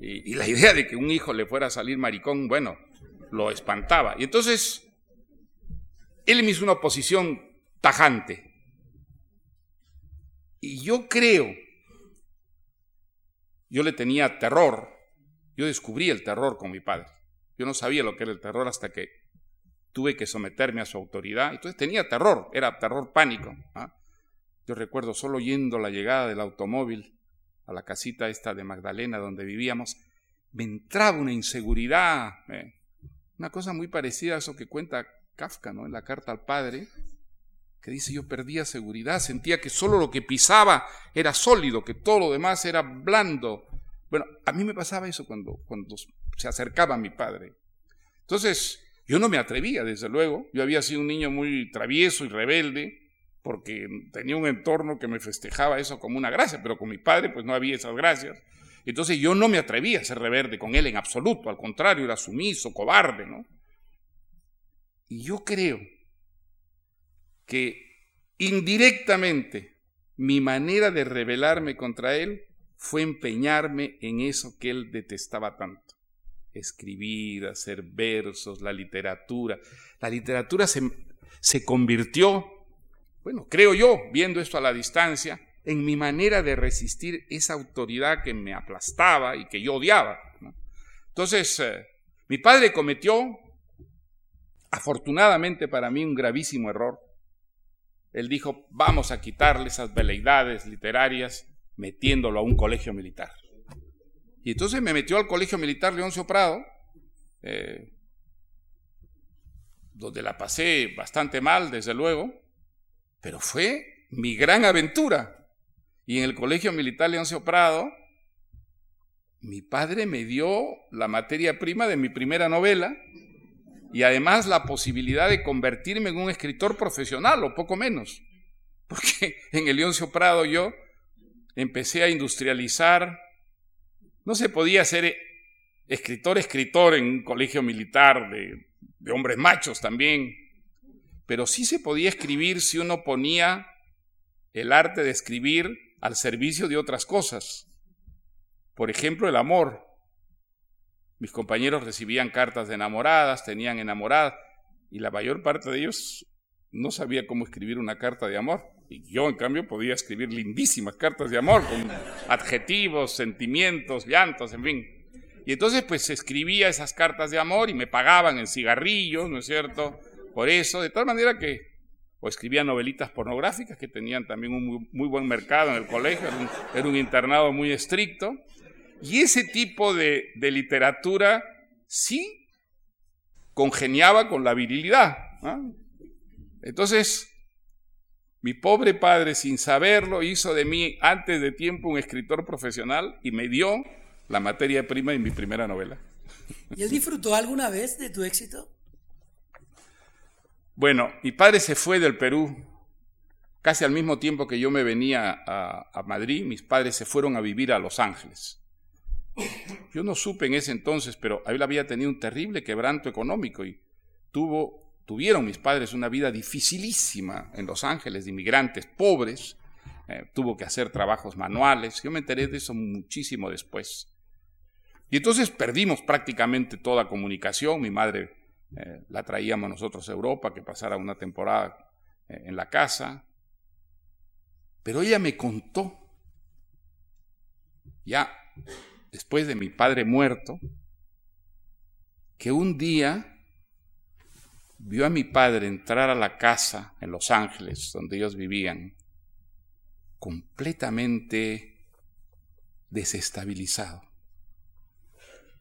Y, la idea de que un hijo le fuera a salir maricón, bueno, lo espantaba. Y entonces él me hizo una oposición tajante. Y yo creo yo le tenía terror. Yo descubrí el terror con mi padre. Yo no sabía lo que era el terror hasta que tuve que someterme a su autoridad. Entonces tenía terror, era terror pánico. ¿ah? Yo recuerdo solo yendo la llegada del automóvil a la casita esta de Magdalena donde vivíamos, me entraba una inseguridad, ¿eh? una cosa muy parecida a eso que cuenta Kafka ¿no? en la carta al padre, que dice yo perdía seguridad, sentía que solo lo que pisaba era sólido, que todo lo demás era blando. Bueno, a mí me pasaba eso cuando, cuando se acercaba a mi padre. Entonces, yo no me atrevía, desde luego. Yo había sido un niño muy travieso y rebelde, porque tenía un entorno que me festejaba eso como una gracia, pero con mi padre pues no había esas gracias. Entonces yo no me atrevía a ser rebelde con él en absoluto, al contrario, era sumiso, cobarde, ¿no? Y yo creo que indirectamente mi manera de rebelarme contra él fue empeñarme en eso que él detestaba tanto. Escribir, hacer versos, la literatura. La literatura se, se convirtió, bueno, creo yo, viendo esto a la distancia, en mi manera de resistir esa autoridad que me aplastaba y que yo odiaba. Entonces, eh, mi padre cometió, afortunadamente para mí, un gravísimo error él dijo, vamos a quitarle esas veleidades literarias metiéndolo a un colegio militar. Y entonces me metió al colegio militar Leoncio Prado, eh, donde la pasé bastante mal, desde luego, pero fue mi gran aventura. Y en el colegio militar Leoncio Prado, mi padre me dio la materia prima de mi primera novela, y además la posibilidad de convertirme en un escritor profesional o poco menos. Porque en el Leoncio Prado yo empecé a industrializar, no se podía ser escritor, escritor en un colegio militar de, de hombres machos también, pero sí se podía escribir si uno ponía el arte de escribir al servicio de otras cosas. Por ejemplo, el amor. Mis compañeros recibían cartas de enamoradas, tenían enamoradas, y la mayor parte de ellos no sabía cómo escribir una carta de amor. Y yo, en cambio, podía escribir lindísimas cartas de amor, con adjetivos, sentimientos, llantos, en fin. Y entonces, pues, escribía esas cartas de amor y me pagaban en cigarrillos, ¿no es cierto? Por eso, de tal manera que, o escribía novelitas pornográficas que tenían también un muy, buen mercado en el colegio, era un internado muy estricto. Y ese tipo de, literatura sí congeniaba con la virilidad. Entonces, Mi pobre padre, sin saberlo, hizo de mí antes de tiempo un escritor profesional y me dio la materia prima en mi primera novela. ¿Y él disfrutó alguna vez de tu éxito? Bueno, mi padre se fue del Perú casi al mismo tiempo que yo me venía a, Madrid. Mis padres se fueron a vivir a Los Ángeles. Yo no supe en ese entonces, pero él había tenido un terrible quebranto económico y tuvo tuvieron mis padres una vida dificilísima en Los Ángeles, de inmigrantes pobres, eh, tuvo que hacer trabajos manuales, yo me enteré de eso muchísimo después. Y entonces perdimos prácticamente toda comunicación, mi madre eh, la traíamos nosotros a Europa, que pasara una temporada eh, en la casa, pero ella me contó, ya después de mi padre muerto, que un día vio a mi padre entrar a la casa en Los Ángeles, donde ellos vivían, completamente desestabilizado,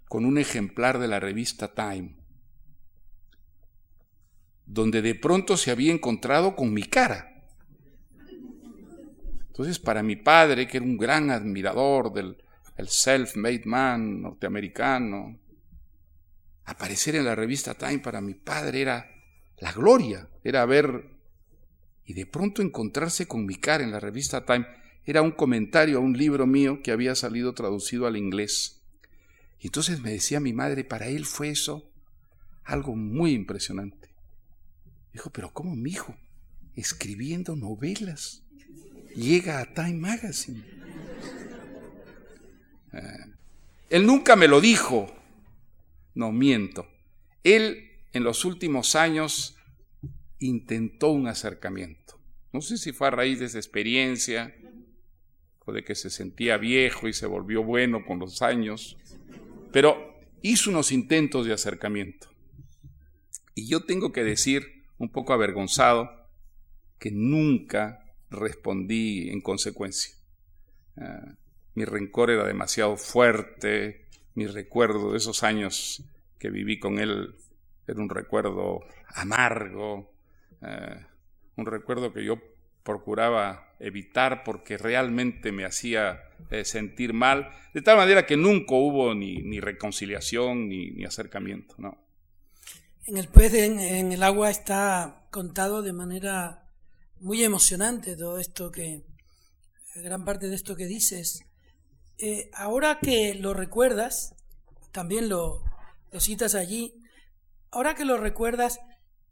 con un ejemplar de la revista Time, donde de pronto se había encontrado con mi cara. Entonces, para mi padre, que era un gran admirador del self-made man norteamericano, aparecer en la revista Time para mi padre era la gloria era ver y de pronto encontrarse con mi cara en la revista Time era un comentario a un libro mío que había salido traducido al inglés. Y entonces me decía mi madre, para él fue eso algo muy impresionante. Dijo, pero ¿cómo mi hijo, escribiendo novelas, llega a Time Magazine? Eh, él nunca me lo dijo. No miento. Él en los últimos años intentó un acercamiento. No sé si fue a raíz de esa experiencia o de que se sentía viejo y se volvió bueno con los años, pero hizo unos intentos de acercamiento. Y yo tengo que decir, un poco avergonzado, que nunca respondí en consecuencia. Ah, mi rencor era demasiado fuerte, mi recuerdo de esos años que viví con él era un recuerdo amargo, eh, un recuerdo que yo procuraba evitar porque realmente me hacía eh, sentir mal, de tal manera que nunca hubo ni, reconciliación ni, acercamiento. ¿no? En el pez en, el agua está contado de manera muy emocionante todo esto que, gran parte de esto que dices. Eh, ahora que lo recuerdas, también lo, lo citas allí, Ahora que lo recuerdas,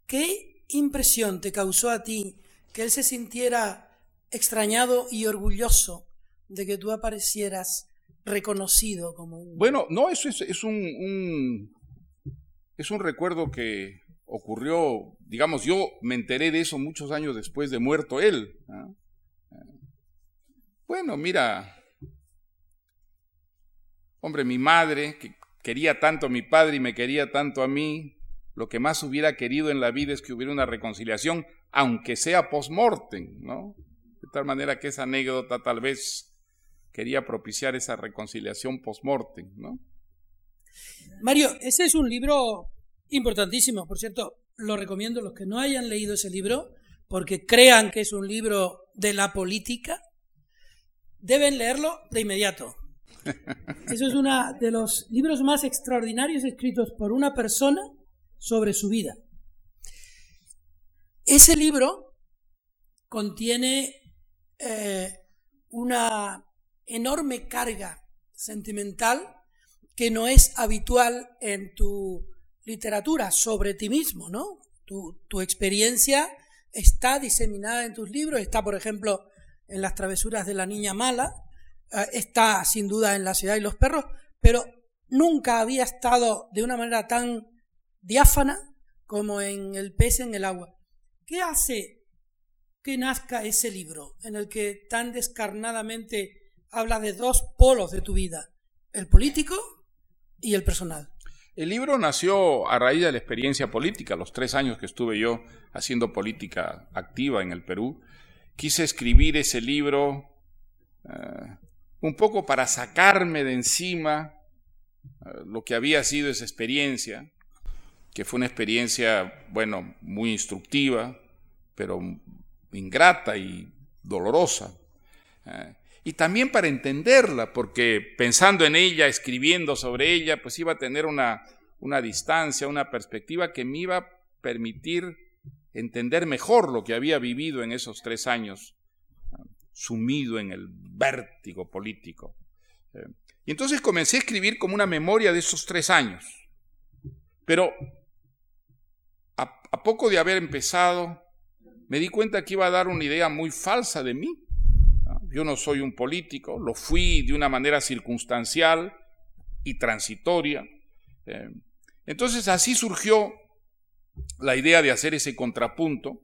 ¿qué impresión te causó a ti que él se sintiera extrañado y orgulloso de que tú aparecieras reconocido como un... Bueno, no, eso es, un, es un recuerdo que ocurrió, digamos, yo me enteré de eso muchos años después de muerto él. Bueno, mira, hombre, mi madre, que quería tanto a mi padre y me quería tanto a mí, lo que más hubiera querido en la vida es que hubiera una reconciliación, aunque sea post-mortem, ¿no? De tal manera que esa anécdota tal vez quería propiciar esa reconciliación post-mortem, ¿no? Mario, ese es un libro importantísimo, por cierto, lo recomiendo a los que no hayan leído ese libro, porque crean que es un libro de la política, deben leerlo de inmediato. [LAUGHS] Eso es uno de los libros más extraordinarios escritos por una persona sobre su vida. Ese libro contiene eh, una enorme carga sentimental que no es habitual en tu literatura sobre ti mismo, ¿no? Tu, experiencia está diseminada en tus libros, está, por ejemplo, en Las travesuras de la niña mala, eh, está sin duda en La ciudad y los perros, pero nunca había estado de una manera tan diáfana como en el pez en el agua. ¿Qué hace que nazca ese libro en el que tan descarnadamente habla de dos polos de tu vida, el político y el personal? El libro nació a raíz de la experiencia política, los tres años que estuve yo haciendo política activa en el Perú. Quise escribir ese libro eh, un poco para sacarme de encima eh, lo que había sido esa experiencia, que fue una experiencia, bueno, muy instructiva, pero ingrata y dolorosa. Eh, y también para entenderla, porque pensando en ella, escribiendo sobre ella, pues iba a tener una, una distancia, una perspectiva que me iba a permitir entender mejor lo que había vivido en esos tres años, sumido en el vértigo político. Eh, y entonces comencé a escribir como una memoria de esos tres años. Pero a, poco de haber empezado, me di cuenta que iba a dar una idea muy falsa de mí. Yo no soy un político, lo fui de una manera circunstancial y transitoria. Eh, entonces así surgió la idea de hacer ese contrapunto,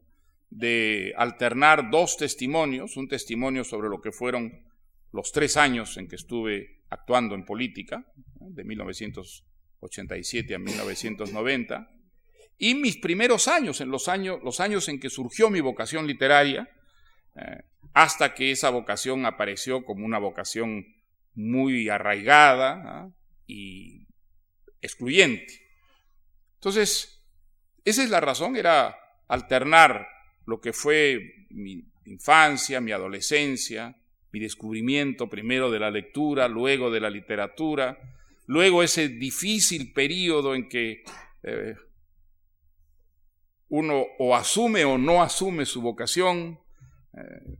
de alternar dos testimonios, un testimonio sobre lo que fueron los tres años en que estuve actuando en política, de 1987 a 1990, y mis primeros años, en los años, los años en que surgió mi vocación literaria, eh, hasta que esa vocación apareció como una vocación muy arraigada y excluyente. Entonces, esa es la razón, era alternar lo que fue mi infancia, mi adolescencia, mi descubrimiento primero de la lectura, luego de la literatura, luego ese difícil periodo en que eh, uno o asume o no asume su vocación, eh,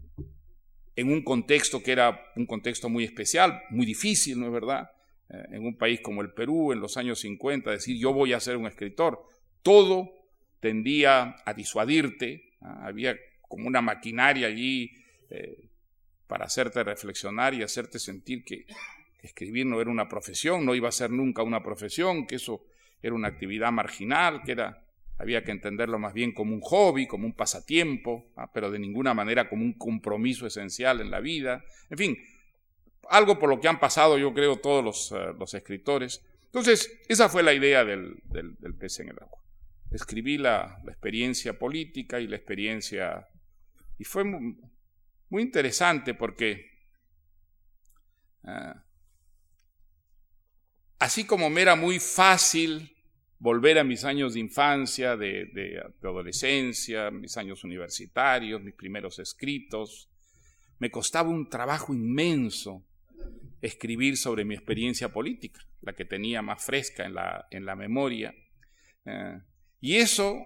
en un contexto que era un contexto muy especial, muy difícil, ¿no es verdad? Eh, en un país como el Perú, en los años 50, decir yo voy a ser un escritor, todo tendía a disuadirte, había como una maquinaria allí para hacerte reflexionar y hacerte sentir que, escribir no era una profesión, no iba a ser nunca una profesión, que eso era una actividad marginal, que era, había que entenderlo más bien como un hobby, como un pasatiempo, ¿ah? pero de ninguna manera como un compromiso esencial en la vida. En fin, algo por lo que han pasado, yo creo, todos los, eh, escritores. Entonces, esa fue la idea del, pez en el agua. Escribí la, la, experiencia política y la experiencia... Y fue muy interesante porque ah, así como me era muy fácil volver a mis años de infancia, de, adolescencia, mis años universitarios, mis primeros escritos, me costaba un trabajo inmenso escribir sobre mi experiencia política, la que tenía más fresca en la, memoria. Ah, y eso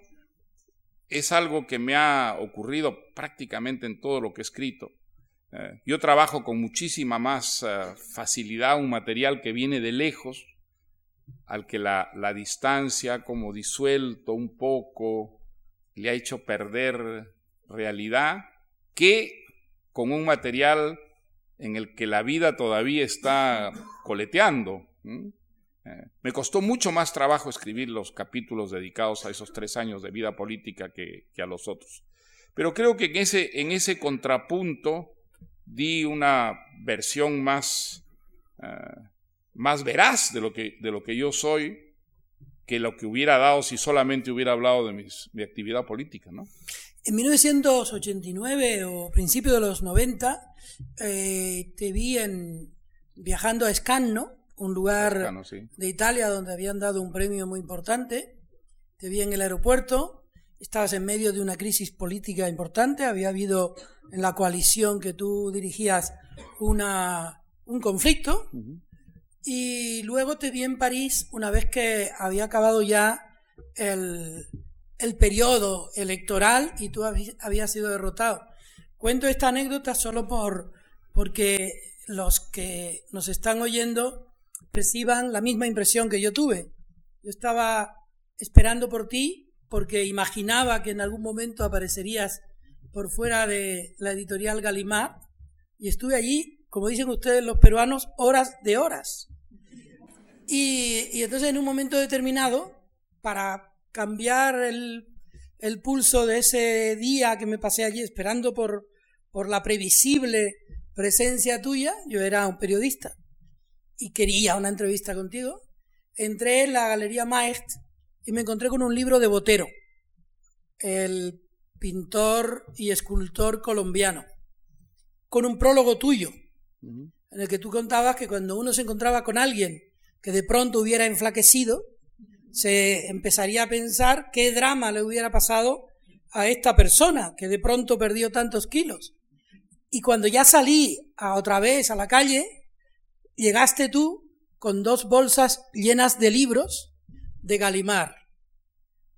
es algo que me ha ocurrido prácticamente en todo lo que he escrito. Eh, yo trabajo con muchísima más eh, facilidad un material que viene de lejos, al que la, la, distancia como disuelto un poco le ha hecho perder realidad, que con un material en el que la vida todavía está coleteando. Eh, me costó mucho más trabajo escribir los capítulos dedicados a esos tres años de vida política que, a los otros. Pero creo que en ese, en ese contrapunto di una versión más, eh, más veraz de lo, que, de lo que yo soy que lo que hubiera dado si solamente hubiera hablado de mi actividad política. ¿no? En 1989 o principio de los 90 eh, te vi en, viajando a Escanno un lugar de Italia donde habían dado un premio muy importante. Te vi en el aeropuerto, estabas en medio de una crisis política importante, había habido en la coalición que tú dirigías una, un conflicto. Y luego te vi en París una vez que había acabado ya el, el periodo electoral y tú habías sido derrotado. Cuento esta anécdota solo por, porque los que nos están oyendo reciban la misma impresión que yo tuve. Yo estaba esperando por ti porque imaginaba que en algún momento aparecerías por fuera de la editorial Galimar y estuve allí, como dicen ustedes los peruanos, horas de horas. Y, entonces en un momento determinado, para cambiar el, pulso de ese día que me pasé allí esperando por, por la previsible presencia tuya, yo era un periodista y quería una entrevista contigo, entré en la Galería Maest y me encontré con un libro de Botero, el pintor y escultor colombiano, con un prólogo tuyo, en el que tú contabas que cuando uno se encontraba con alguien que de pronto hubiera enflaquecido, se empezaría a pensar qué drama le hubiera pasado a esta persona que de pronto perdió tantos kilos. Y cuando ya salí a otra vez a la calle, llegaste tú con dos bolsas llenas de libros de Galimar.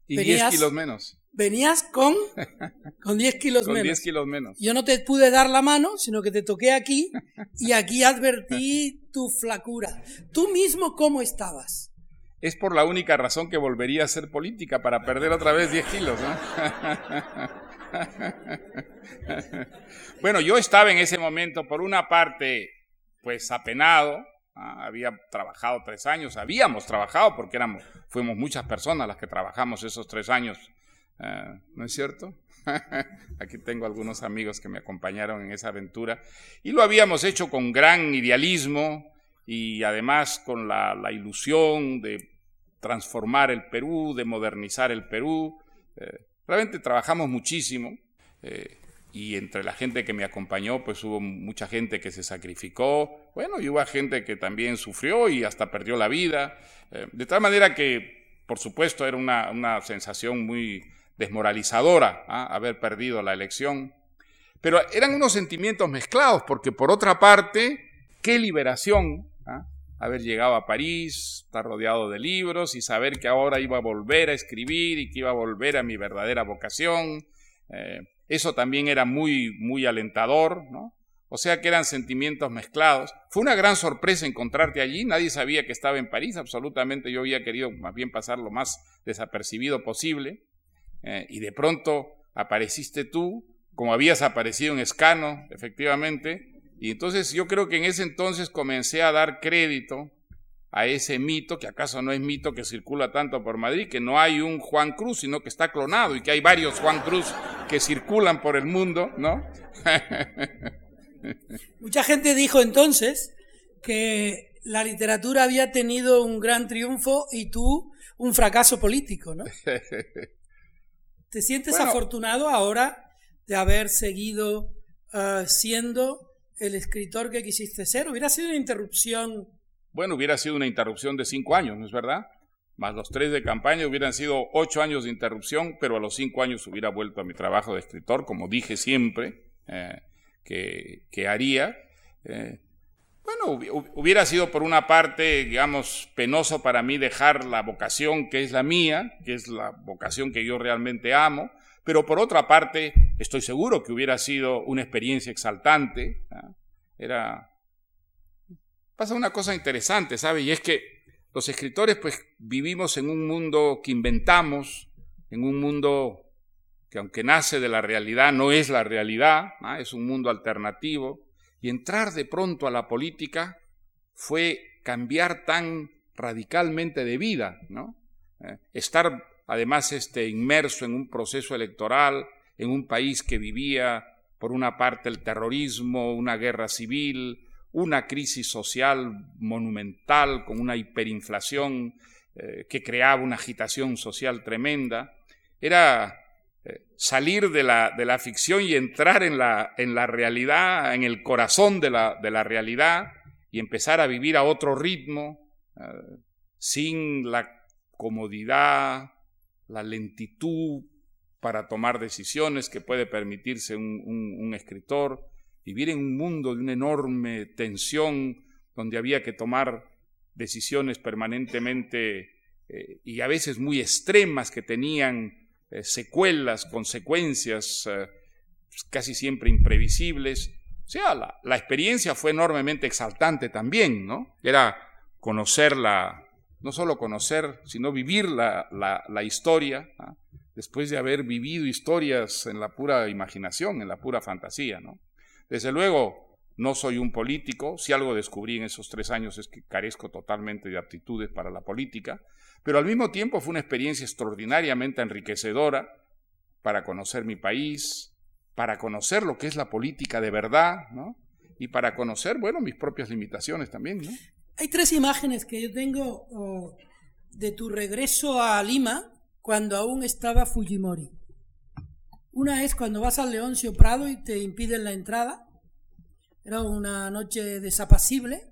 Y 10 kilos menos. Venías con, [LAUGHS] con 10 kilos Con menos. 10 kilos menos. Yo no te pude dar la mano, sino que te toqué aquí y aquí advertí [LAUGHS] tu flacura. Tú mismo, ¿cómo estabas? Es por la única razón que volvería a ser política, para perder otra vez 10 kilos. ¿no? [LAUGHS] bueno, yo estaba en ese momento, por una parte, pues apenado. ¿ah? Había trabajado tres años, habíamos trabajado porque éramos, fuimos muchas personas las que trabajamos esos tres años, eh, ¿no es cierto? [LAUGHS] Aquí tengo algunos amigos que me acompañaron en esa aventura y lo habíamos hecho con gran idealismo y además con la, la ilusión de transformar el Perú, de modernizar el Perú. Eh, realmente trabajamos muchísimo eh, y entre la gente que me acompañó, pues hubo mucha gente que se sacrificó, bueno, y hubo gente que también sufrió y hasta perdió la vida, eh, de tal manera que, por supuesto, era una, una sensación muy desmoralizadora ¿ah? haber perdido la elección, pero eran unos sentimientos mezclados, porque por otra parte, qué liberación ¿ah? haber llegado a París, estar rodeado de libros y saber que ahora iba a volver a escribir y que iba a volver a mi verdadera vocación. Eh, eso también era muy, muy alentador, ¿no? O sea que eran sentimientos mezclados. Fue una gran sorpresa encontrarte allí. Nadie sabía que estaba en París, absolutamente. Yo había querido más bien pasar lo más desapercibido posible. Eh, y de pronto apareciste tú, como habías aparecido en Escano, efectivamente. Y entonces yo creo que en ese entonces comencé a dar crédito a ese mito, que acaso no es mito que circula tanto por Madrid, que no hay un Juan Cruz, sino que está clonado y que hay varios Juan Cruz que circulan por el mundo, ¿no? [LAUGHS] Mucha gente dijo entonces que la literatura había tenido un gran triunfo y tú un fracaso político, ¿no? [LAUGHS] ¿Te sientes Bueno. afortunado ahora de haber seguido ah, siendo el escritor que quisiste ser? Hubiera sido una interrupción. Bueno, hubiera sido una interrupción de cinco años, ¿no es verdad? Más los tres de campaña hubieran sido ocho años de interrupción, pero a los cinco años hubiera vuelto a mi trabajo de escritor, como dije siempre eh, que, que haría. Eh, bueno, hubi- hubiera sido por una parte, digamos, penoso para mí dejar la vocación que es la mía, que es la vocación que yo realmente amo, pero por otra parte, estoy seguro que hubiera sido una experiencia exaltante. ¿ah? Era, pasa una cosa interesante, ¿sabe? Y es que los escritores pues vivimos en un mundo que inventamos, en un mundo que aunque nace de la realidad, no es la realidad, ¿ah? es un mundo alternativo, y entrar de pronto a la política fue cambiar tan radicalmente de vida, ¿no? Eh, estar además este, inmerso en un proceso electoral, en un país que vivía por una parte el terrorismo, una guerra civil, una crisis social monumental con una hiperinflación eh, que creaba una agitación social tremenda, era salir de la, de la ficción y entrar en la, en la realidad, en el corazón de la, de la realidad y empezar a vivir a otro ritmo, eh, sin la comodidad, la lentitud para tomar decisiones que puede permitirse un, un- escritor, vivir en un mundo de una enorme tensión donde había que tomar decisiones permanentemente eh, y a veces muy extremas que tenían eh, secuelas, consecuencias eh, casi siempre imprevisibles. O sea, la, la experiencia fue enormemente exaltante también, ¿no? Era conocer la, no solo conocer, sino vivir la, la, la historia, ¿ah? después de haber vivido historias en la pura imaginación, en la pura fantasía, ¿no? Desde luego, no soy un político, si algo descubrí en esos tres años es que carezco totalmente de aptitudes para la política, pero al mismo tiempo fue una experiencia extraordinariamente enriquecedora para conocer mi país, para conocer lo que es la política de verdad, ¿no? Y para conocer, bueno, mis propias limitaciones también. Hay tres imágenes que yo tengo de tu regreso a Lima cuando aún estaba Fujimori. Una es cuando vas al Leoncio Prado y te impiden la entrada. Era una noche desapacible.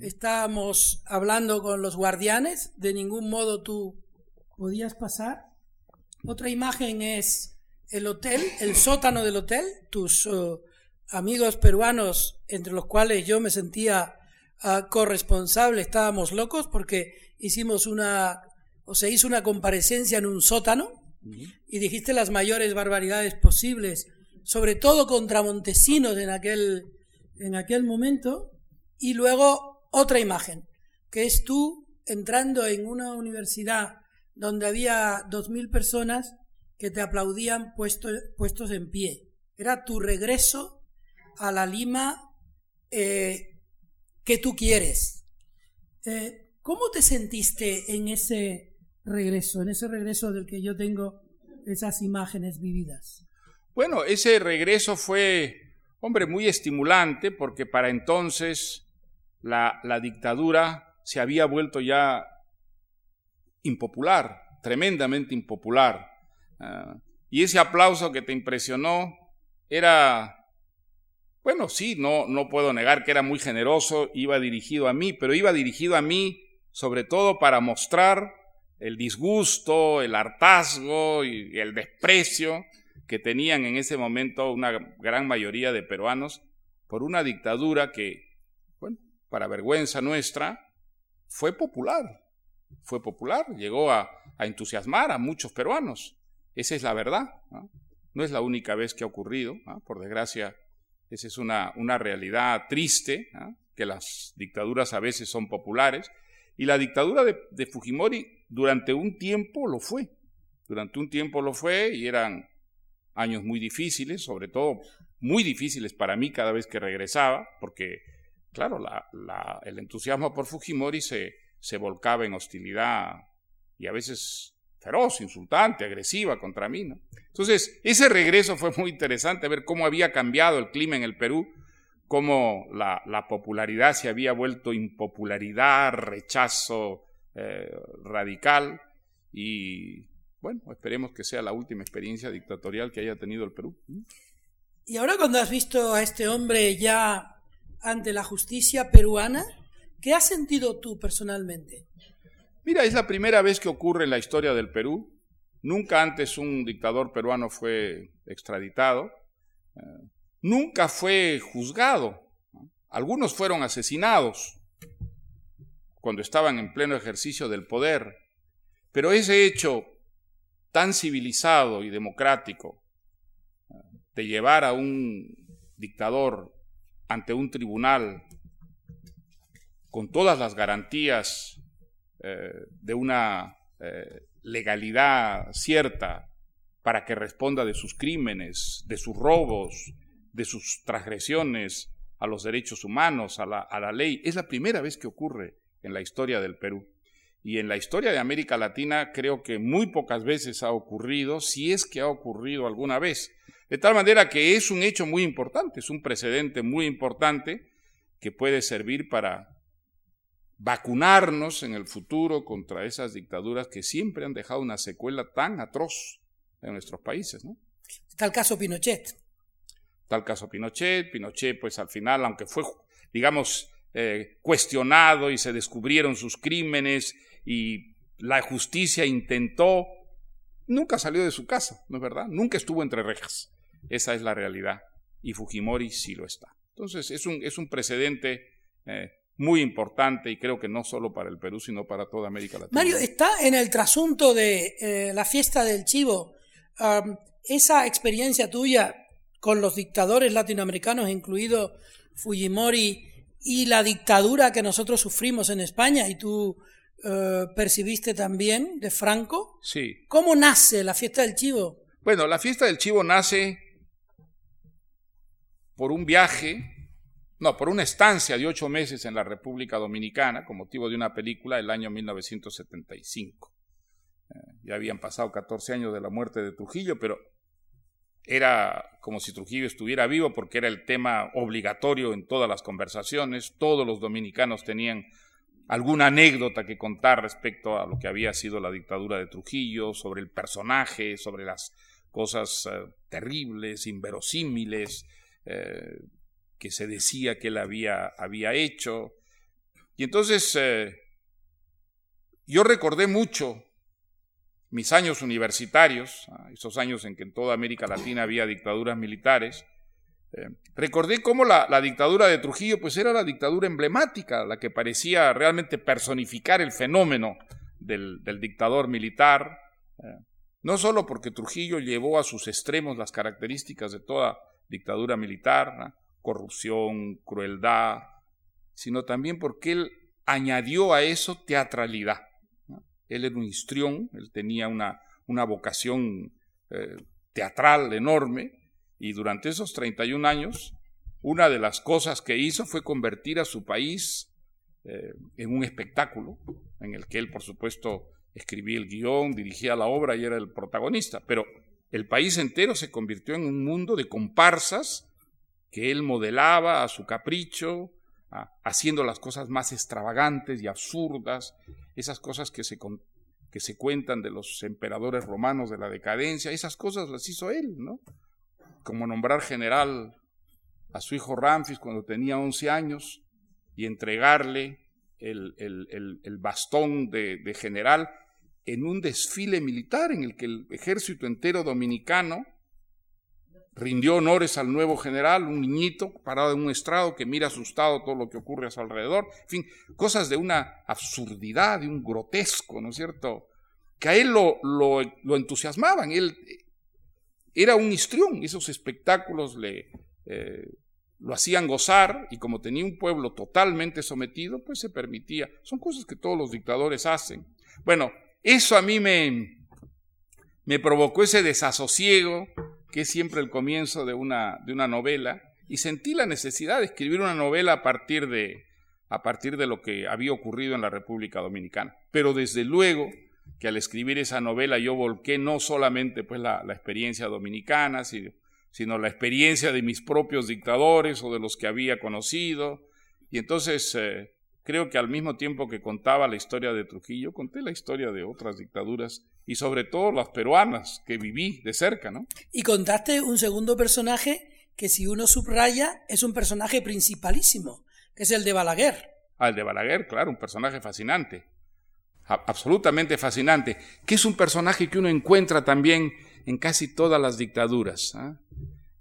Estábamos hablando con los guardianes. De ningún modo tú podías pasar. Otra imagen es el hotel, el [LAUGHS] sótano del hotel, tus uh, amigos peruanos, entre los cuales yo me sentía uh, corresponsable, estábamos locos porque hicimos una, o se hizo una comparecencia en un sótano y dijiste las mayores barbaridades posibles, sobre todo contra Montesinos en aquel, en aquel momento, y luego otra imagen, que es tú entrando en una universidad donde había dos mil personas que te aplaudían puestos en pie. Era tu regreso a la Lima eh, que tú quieres. Eh, ¿Cómo te sentiste en ese regreso, en ese regreso del que yo tengo esas imágenes vividas? Bueno, ese regreso fue, hombre, muy estimulante porque para entonces la, dictadura se había vuelto ya impopular, tremendamente impopular. Ah, y ese aplauso que te impresionó era, bueno, sí, no, no puedo negar que era muy generoso, iba dirigido a mí, pero iba dirigido a mí sobre todo para mostrar el disgusto, el hartazgo y el desprecio que tenían en ese momento una gran mayoría de peruanos por una dictadura que, bueno, para vergüenza nuestra, fue popular, fue popular, llegó a, entusiasmar a muchos peruanos. Esa es la verdad. ¿no? es la única vez que ha ocurrido, por desgracia, esa es una, una realidad triste, que las dictaduras a veces son populares, y la dictadura de, de, Fujimori durante un tiempo lo fue, durante un tiempo lo fue y eran años muy difíciles, sobre todo muy difíciles para mí cada vez que regresaba, porque, claro, la, el entusiasmo por Fujimori se, volcaba en hostilidad y a veces feroz, insultante, agresiva contra mí. Entonces, ese regreso fue muy interesante, ver cómo había cambiado el clima en el Perú, cómo la, popularidad se había vuelto impopularidad, rechazo eh, radical y bueno, esperemos que sea la última experiencia dictatorial que haya tenido el Perú. Y ahora cuando has visto a este hombre ya ante la justicia peruana, ¿qué has sentido tú personalmente? Mira, es la primera vez que ocurre en la historia del Perú. Nunca antes un dictador peruano fue extraditado. Eh, nunca fue juzgado. Algunos fueron asesinados cuando estaban en pleno ejercicio del poder. Pero ese hecho tan civilizado y democrático de llevar a un dictador ante un tribunal con todas las garantías eh, de una eh, legalidad cierta para que responda de sus crímenes, de sus robos, de sus transgresiones a los derechos humanos, a la ley. Es la primera vez que ocurre en la historia del Perú. Y en la historia de América Latina creo que muy pocas veces ha ocurrido, si es que ha ocurrido alguna vez. De tal manera que es un hecho muy importante, es un precedente muy importante que puede servir para vacunarnos en el futuro contra esas dictaduras que siempre han dejado una secuela tan atroz en nuestros países. el caso Pinochet. El caso Pinochet. Pinochet, pues al final, aunque fue, digamos, eh, cuestionado y se descubrieron sus crímenes y la justicia intentó, nunca salió de su casa, ¿no es verdad? Nunca estuvo entre rejas. Esa es la realidad. Y Fujimori sí lo está. Entonces, es un, es un precedente eh, muy importante y creo que no solo para el Perú, sino para toda América Latina. Mario, está en el trasunto de eh, la fiesta del chivo. esa experiencia tuya con los dictadores latinoamericanos, incluido Fujimori, y la dictadura que nosotros sufrimos en España, y tú eh, percibiste también de Franco. Sí. ¿Cómo nace la fiesta del chivo? Bueno, la fiesta del chivo nace por un viaje no, por una estancia de ocho meses en la República Dominicana con motivo de una película el año 1975. Eh, ya habían pasado 14 años de la muerte de Trujillo, pero era como si Trujillo estuviera vivo porque era el tema obligatorio en todas las conversaciones. Todos los dominicanos tenían alguna anécdota que contar respecto a lo que había sido la dictadura de Trujillo, sobre el personaje, sobre las cosas eh, terribles, inverosímiles, eh, que se decía que él había, había hecho. Y entonces eh, yo recordé mucho mis años universitarios, esos años en que en toda América Latina había dictaduras militares, eh, recordé cómo la, dictadura de Trujillo pues era la dictadura emblemática, la que parecía realmente personificar el fenómeno del, dictador militar, eh, no solo porque Trujillo llevó a sus extremos las características de toda dictadura militar, corrupción, crueldad, sino también porque él añadió a eso teatralidad. Él era un histrión, él tenía una, una vocación eh, teatral enorme, y durante esos 31 años, una de las cosas que hizo fue convertir a su país eh, en un espectáculo, en el que él, por supuesto, escribía el guion, dirigía la obra y era el protagonista, pero el país entero se convirtió en un mundo de comparsas que él modelaba a su capricho, haciendo las cosas más extravagantes y absurdas, esas cosas que se, que se cuentan de los emperadores romanos de la decadencia, esas cosas las hizo él, ¿no? Como nombrar general a su hijo Ramfis cuando tenía 11 años y entregarle el, bastón de, de general en un desfile militar en el que el ejército entero dominicano rindió honores al nuevo general, un niñito parado en un estrado que mira asustado todo lo que ocurre a su alrededor, en fin, cosas de una absurdidad, de un grotesco, ¿no es cierto? Que a él lo, lo, entusiasmaban, él era un histrión, esos espectáculos le, eh, lo hacían gozar y como tenía un pueblo totalmente sometido, pues se permitía. Son cosas que todos los dictadores hacen. Bueno, eso a mí me, me provocó ese desasosiego que es siempre el comienzo de una, de una novela, y sentí la necesidad de escribir una novela a partir de, a partir de lo que había ocurrido en la República Dominicana. Pero desde luego que al escribir esa novela yo volqué no solamente pues, la, experiencia dominicana, sino, sino, la experiencia de mis propios dictadores o de los que había conocido. Y entonces eh, creo que al mismo tiempo que contaba la historia de Trujillo, conté la historia de otras dictaduras y sobre todo las peruanas que viví de cerca, ¿no? Y contaste un segundo personaje que si uno subraya es un personaje principalísimo, que es el de Balaguer. Ah, el de Balaguer, claro, un personaje fascinante, absolutamente fascinante, que es un personaje que uno encuentra también en casi todas las dictaduras. ¿ah?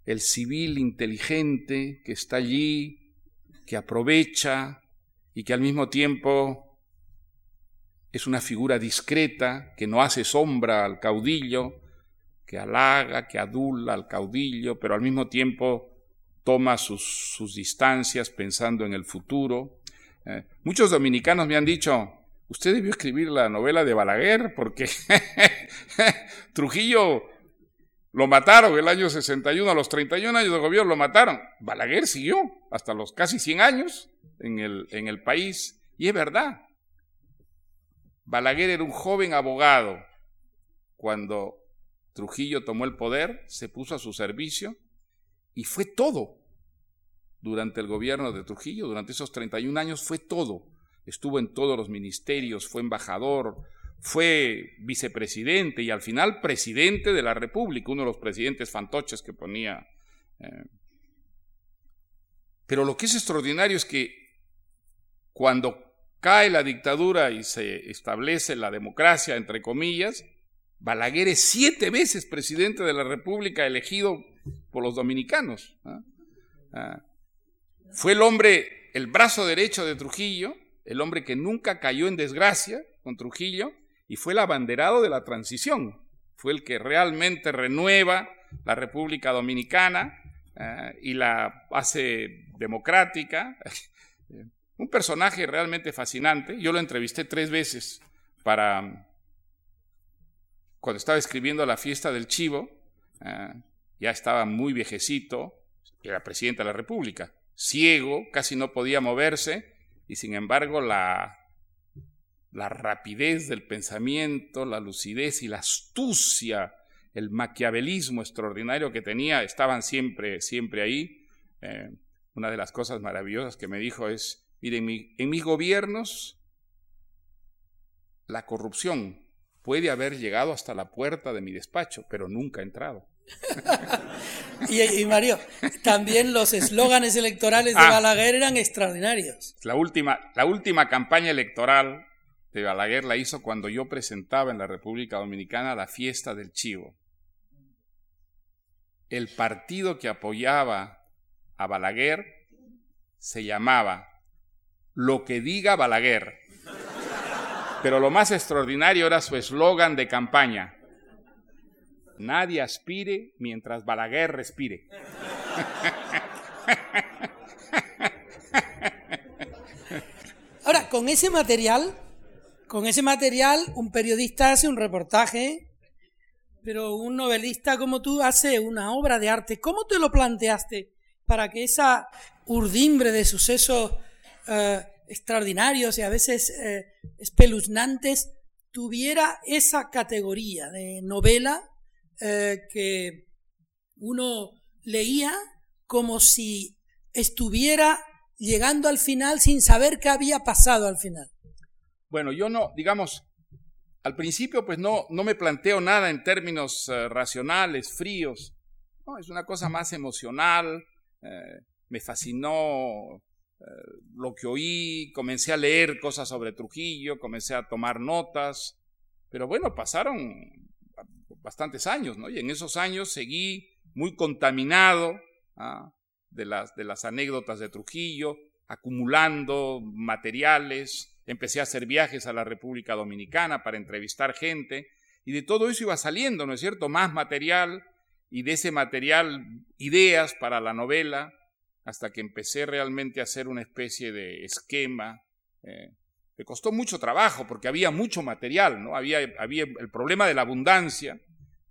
El civil inteligente que está allí, que aprovecha y que al mismo tiempo es una figura discreta que no hace sombra al caudillo, que halaga, que adula al caudillo, pero al mismo tiempo toma sus, distancias pensando en el futuro. Eh, muchos dominicanos me han dicho, usted debió escribir la novela de Balaguer porque [LAUGHS] Trujillo lo mataron el año 61, a los 31 años de gobierno lo mataron. Balaguer siguió hasta los casi 100 años en el, en el país. Y es verdad, Balaguer era un joven abogado. Cuando Trujillo tomó el poder, se puso a su servicio y fue todo. Durante el gobierno de Trujillo, durante esos 31 años, fue todo. Estuvo en todos los ministerios, fue embajador, fue vicepresidente y al final presidente de la República, uno de los presidentes fantoches que ponía. Eh. Pero lo que es extraordinario es que cuando cae la dictadura y se establece la democracia, entre comillas, Balaguer es siete veces presidente de la República elegido por los dominicanos. Ah, fue el hombre, el brazo derecho de Trujillo, el hombre que nunca cayó en desgracia con Trujillo y fue el abanderado de la transición. Fue el que realmente renueva la República Dominicana ah, y la hace democrática. [LAUGHS] Un personaje realmente fascinante. Yo lo entrevisté tres veces para cuando estaba escribiendo La fiesta del chivo. Eh, ya estaba muy viejecito, era presidente de la República, ciego, casi no podía moverse y sin embargo la, la rapidez del pensamiento, la lucidez y la astucia, el maquiavelismo extraordinario que tenía estaban siempre, siempre ahí. Eh, una de las cosas maravillosas que me dijo es, Miren, en mis gobiernos la corrupción puede haber llegado hasta la puerta de mi despacho, pero nunca ha entrado. [LAUGHS] y, Mario, también los eslóganes electorales de ah. Balaguer eran extraordinarios. La última, la última campaña electoral de Balaguer la hizo cuando yo presentaba en la República Dominicana la fiesta del chivo. El partido que apoyaba a Balaguer se llamaba Lo que diga Balaguer. Pero lo más extraordinario era su eslogan de campaña. Nadie aspire mientras Balaguer respire. Ahora, con ese material con ese material, un periodista hace un reportaje, pero un novelista como tú hace una obra de arte. ¿Cómo te lo planteaste para que esa urdimbre de sucesos eh, extraordinarios y a veces eh, espeluznantes tuviera esa categoría de novela eh, que uno leía como si estuviera llegando al final sin saber qué había pasado al final? Bueno, yo no, digamos, al principio pues no, no me planteo nada en términos eh, racionales, fríos. No, es una cosa más emocional. Eh, me fascinó lo que oí, comencé a leer cosas sobre Trujillo, comencé a tomar notas. Pero bueno, pasaron bastantes años, ¿no? Y en esos años seguí muy contaminado ¿ah? de, las, de las anécdotas de Trujillo, acumulando materiales, empecé a hacer viajes a la República Dominicana para entrevistar gente y de todo eso iba saliendo, ¿no es cierto? Más material y de ese material ideas para la novela hasta que empecé realmente a hacer una especie de esquema. Eh, me costó mucho trabajo porque había mucho material, ¿no? Había, había el problema de la abundancia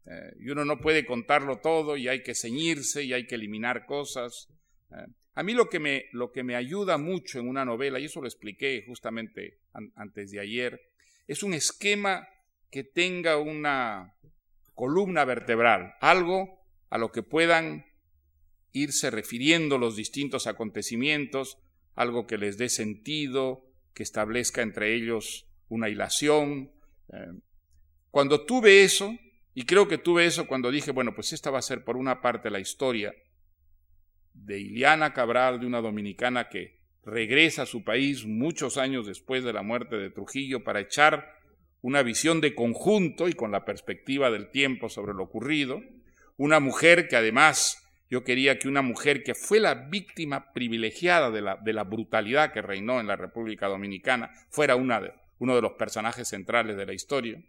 eh, y uno no puede contarlo todo y hay que ceñirse y hay que eliminar cosas. Eh, a mí lo que, me, lo que me ayuda mucho en una novela, y eso lo expliqué justamente antes de ayer, es un esquema que tenga una columna vertebral, algo a lo que puedan irse refiriendo los distintos acontecimientos, algo que les dé sentido, que establezca entre ellos una hilación. Eh, cuando tuve eso, y creo que tuve eso cuando dije, bueno, pues esta va a ser por una parte la historia, de Iliana Cabral, de una dominicana que regresa a su país muchos años después de la muerte de Trujillo para echar una visión de conjunto y con la perspectiva del tiempo sobre lo ocurrido, una mujer que además yo quería que una mujer que fue la víctima privilegiada de la, de la brutalidad que reinó en la República Dominicana fuera una uno de los personajes centrales de la historia.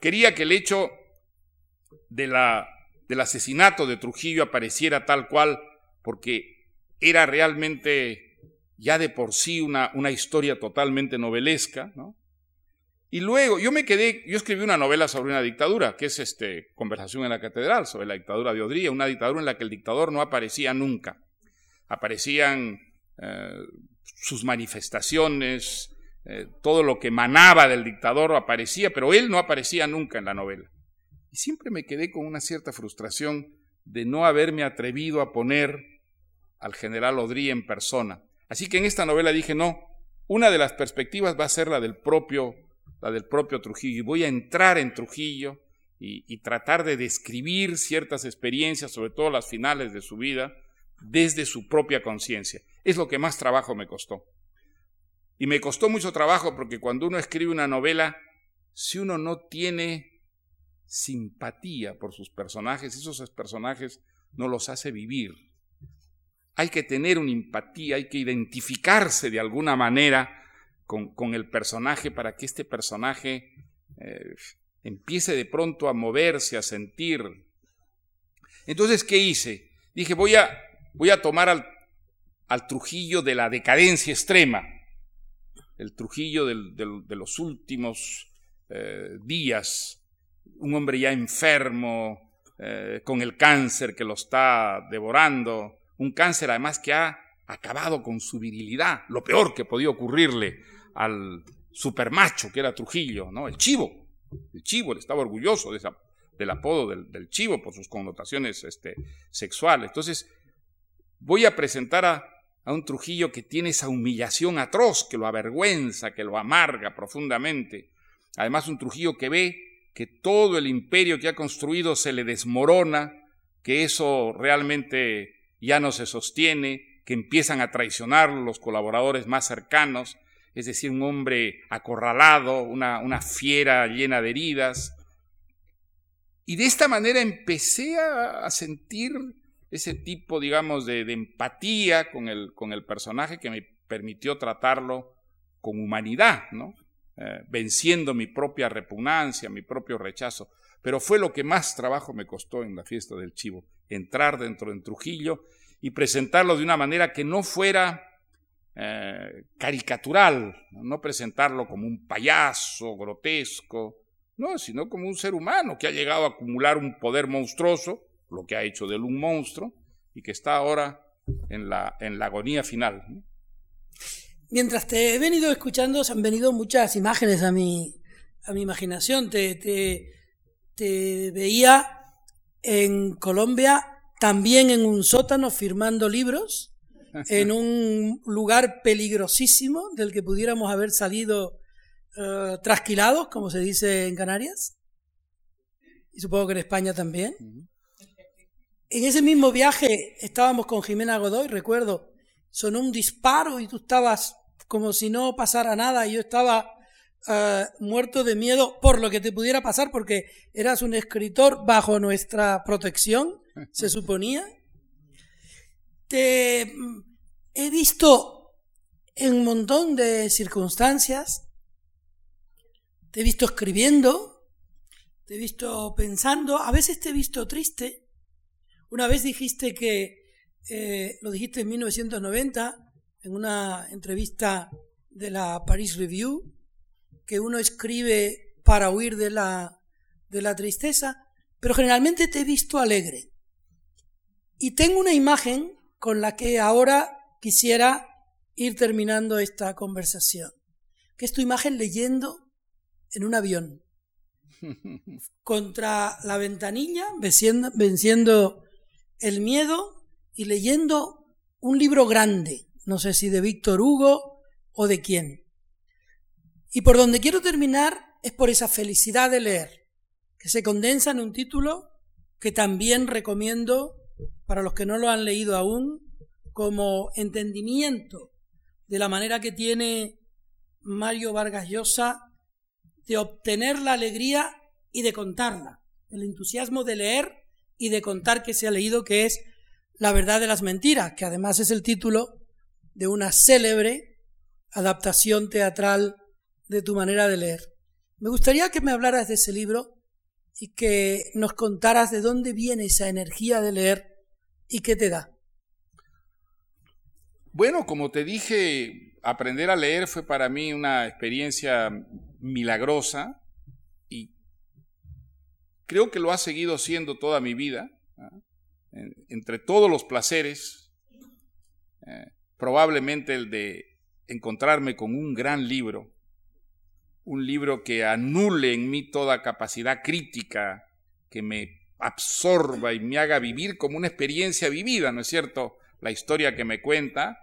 Quería que el hecho de la, del asesinato de Trujillo apareciera tal cual porque era realmente ya de por sí una, una historia totalmente novelesca, ¿no? Y luego, yo me quedé, yo escribí una novela sobre una dictadura, que es este, Conversación en la Catedral, sobre la dictadura de Odría, una dictadura en la que el dictador no aparecía nunca. Aparecían eh, sus manifestaciones, eh, todo lo que emanaba del dictador aparecía, pero él no aparecía nunca en la novela. Y siempre me quedé con una cierta frustración de no haberme atrevido a poner al general Odrí en persona. Así que en esta novela dije, no, una de las perspectivas va a ser la del propio, la del propio Trujillo. Y voy a entrar en Trujillo y, y tratar de describir ciertas experiencias, sobre todo las finales de su vida, desde su propia conciencia. Es lo que más trabajo me costó. Y me costó mucho trabajo porque cuando uno escribe una novela, si uno no tiene simpatía por sus personajes, esos personajes no los hace vivir hay que tener una empatía, hay que identificarse de alguna manera con, el personaje para que este personaje eh, empiece de pronto a moverse, a sentir. Entonces, ¿qué hice? Dije, voy a, voy a tomar al, al Trujillo de la decadencia extrema, el Trujillo de los últimos eh, días, un hombre ya enfermo, eh, con el cáncer que lo está devorando, un cáncer además que ha acabado con su virilidad, lo peor que podía ocurrirle al supermacho que era Trujillo, ¿no? El chivo, el chivo, él estaba orgulloso de esa, del apodo del, chivo por sus connotaciones este, sexuales. Entonces, voy a presentar a, a un Trujillo que tiene esa humillación atroz, que lo avergüenza, que lo amarga profundamente. Además, un Trujillo que ve que todo el imperio que ha construido se le desmorona, que eso realmente ya no se sostiene, que empiezan a traicionar los colaboradores más cercanos. es decir, un hombre acorralado, una, una fiera llena de heridas. Y de esta manera empecé a, sentir ese tipo, digamos, de, empatía con el, con el personaje que me permitió tratarlo con humanidad, ¿no? Eh, venciendo mi propia repugnancia, mi propio rechazo. Pero fue lo que más trabajo me costó en la fiesta del chivo, entrar dentro de Trujillo y presentarlo de una manera que no fuera eh, caricatural, no presentarlo como un payaso grotesco, no, sino como un ser humano que ha llegado a acumular un poder monstruoso, lo que ha hecho de él un monstruo, y que está ahora en la, en la agonía final. Mientras te he venido escuchando, se han venido muchas imágenes a mi, a mi imaginación. Te, te, te veía en Colombia también en un sótano firmando libros, [LAUGHS] en un lugar peligrosísimo del que pudiéramos haber salido uh, trasquilados, como se dice en Canarias, y supongo que en España también. En ese mismo viaje estábamos con Jimena Godoy, recuerdo, sonó un disparo y tú estabas como si no pasara nada y yo estaba uh, muerto de miedo por lo que te pudiera pasar porque eras un escritor bajo nuestra protección, se [LAUGHS] suponía. Te he visto en un montón de circunstancias, te he visto escribiendo, te he visto pensando, a veces te he visto triste. Una vez dijiste que, eh, lo dijiste en 1990, en una entrevista de la Paris Review, que uno escribe para huir de la, de la tristeza, pero generalmente te he visto alegre. Y tengo una imagen con la que ahora quisiera ir terminando esta conversación, que es tu imagen leyendo en un avión, [LAUGHS] contra la ventanilla, venciendo, venciendo el miedo y leyendo un libro grande, no sé si de Víctor Hugo o de quién. Y por donde quiero terminar es por esa felicidad de leer, que se condensa en un título que también recomiendo para los que no lo han leído aún, como entendimiento de la manera que tiene Mario Vargas Llosa de obtener la alegría y de contarla, el entusiasmo de leer y de contar que se ha leído, que es La verdad de las mentiras, que además es el título de una célebre adaptación teatral de tu manera de leer. Me gustaría que me hablaras de ese libro y que nos contaras de dónde viene esa energía de leer y qué te da. Bueno, como te dije, aprender a leer fue para mí una experiencia milagrosa y creo que lo ha seguido siendo toda mi vida. Entre todos los placeres, eh, probablemente el de encontrarme con un gran libro, un libro que anule en mí toda capacidad crítica, que me absorba y me haga vivir como una experiencia vivida, ¿no es cierto? La historia que me cuenta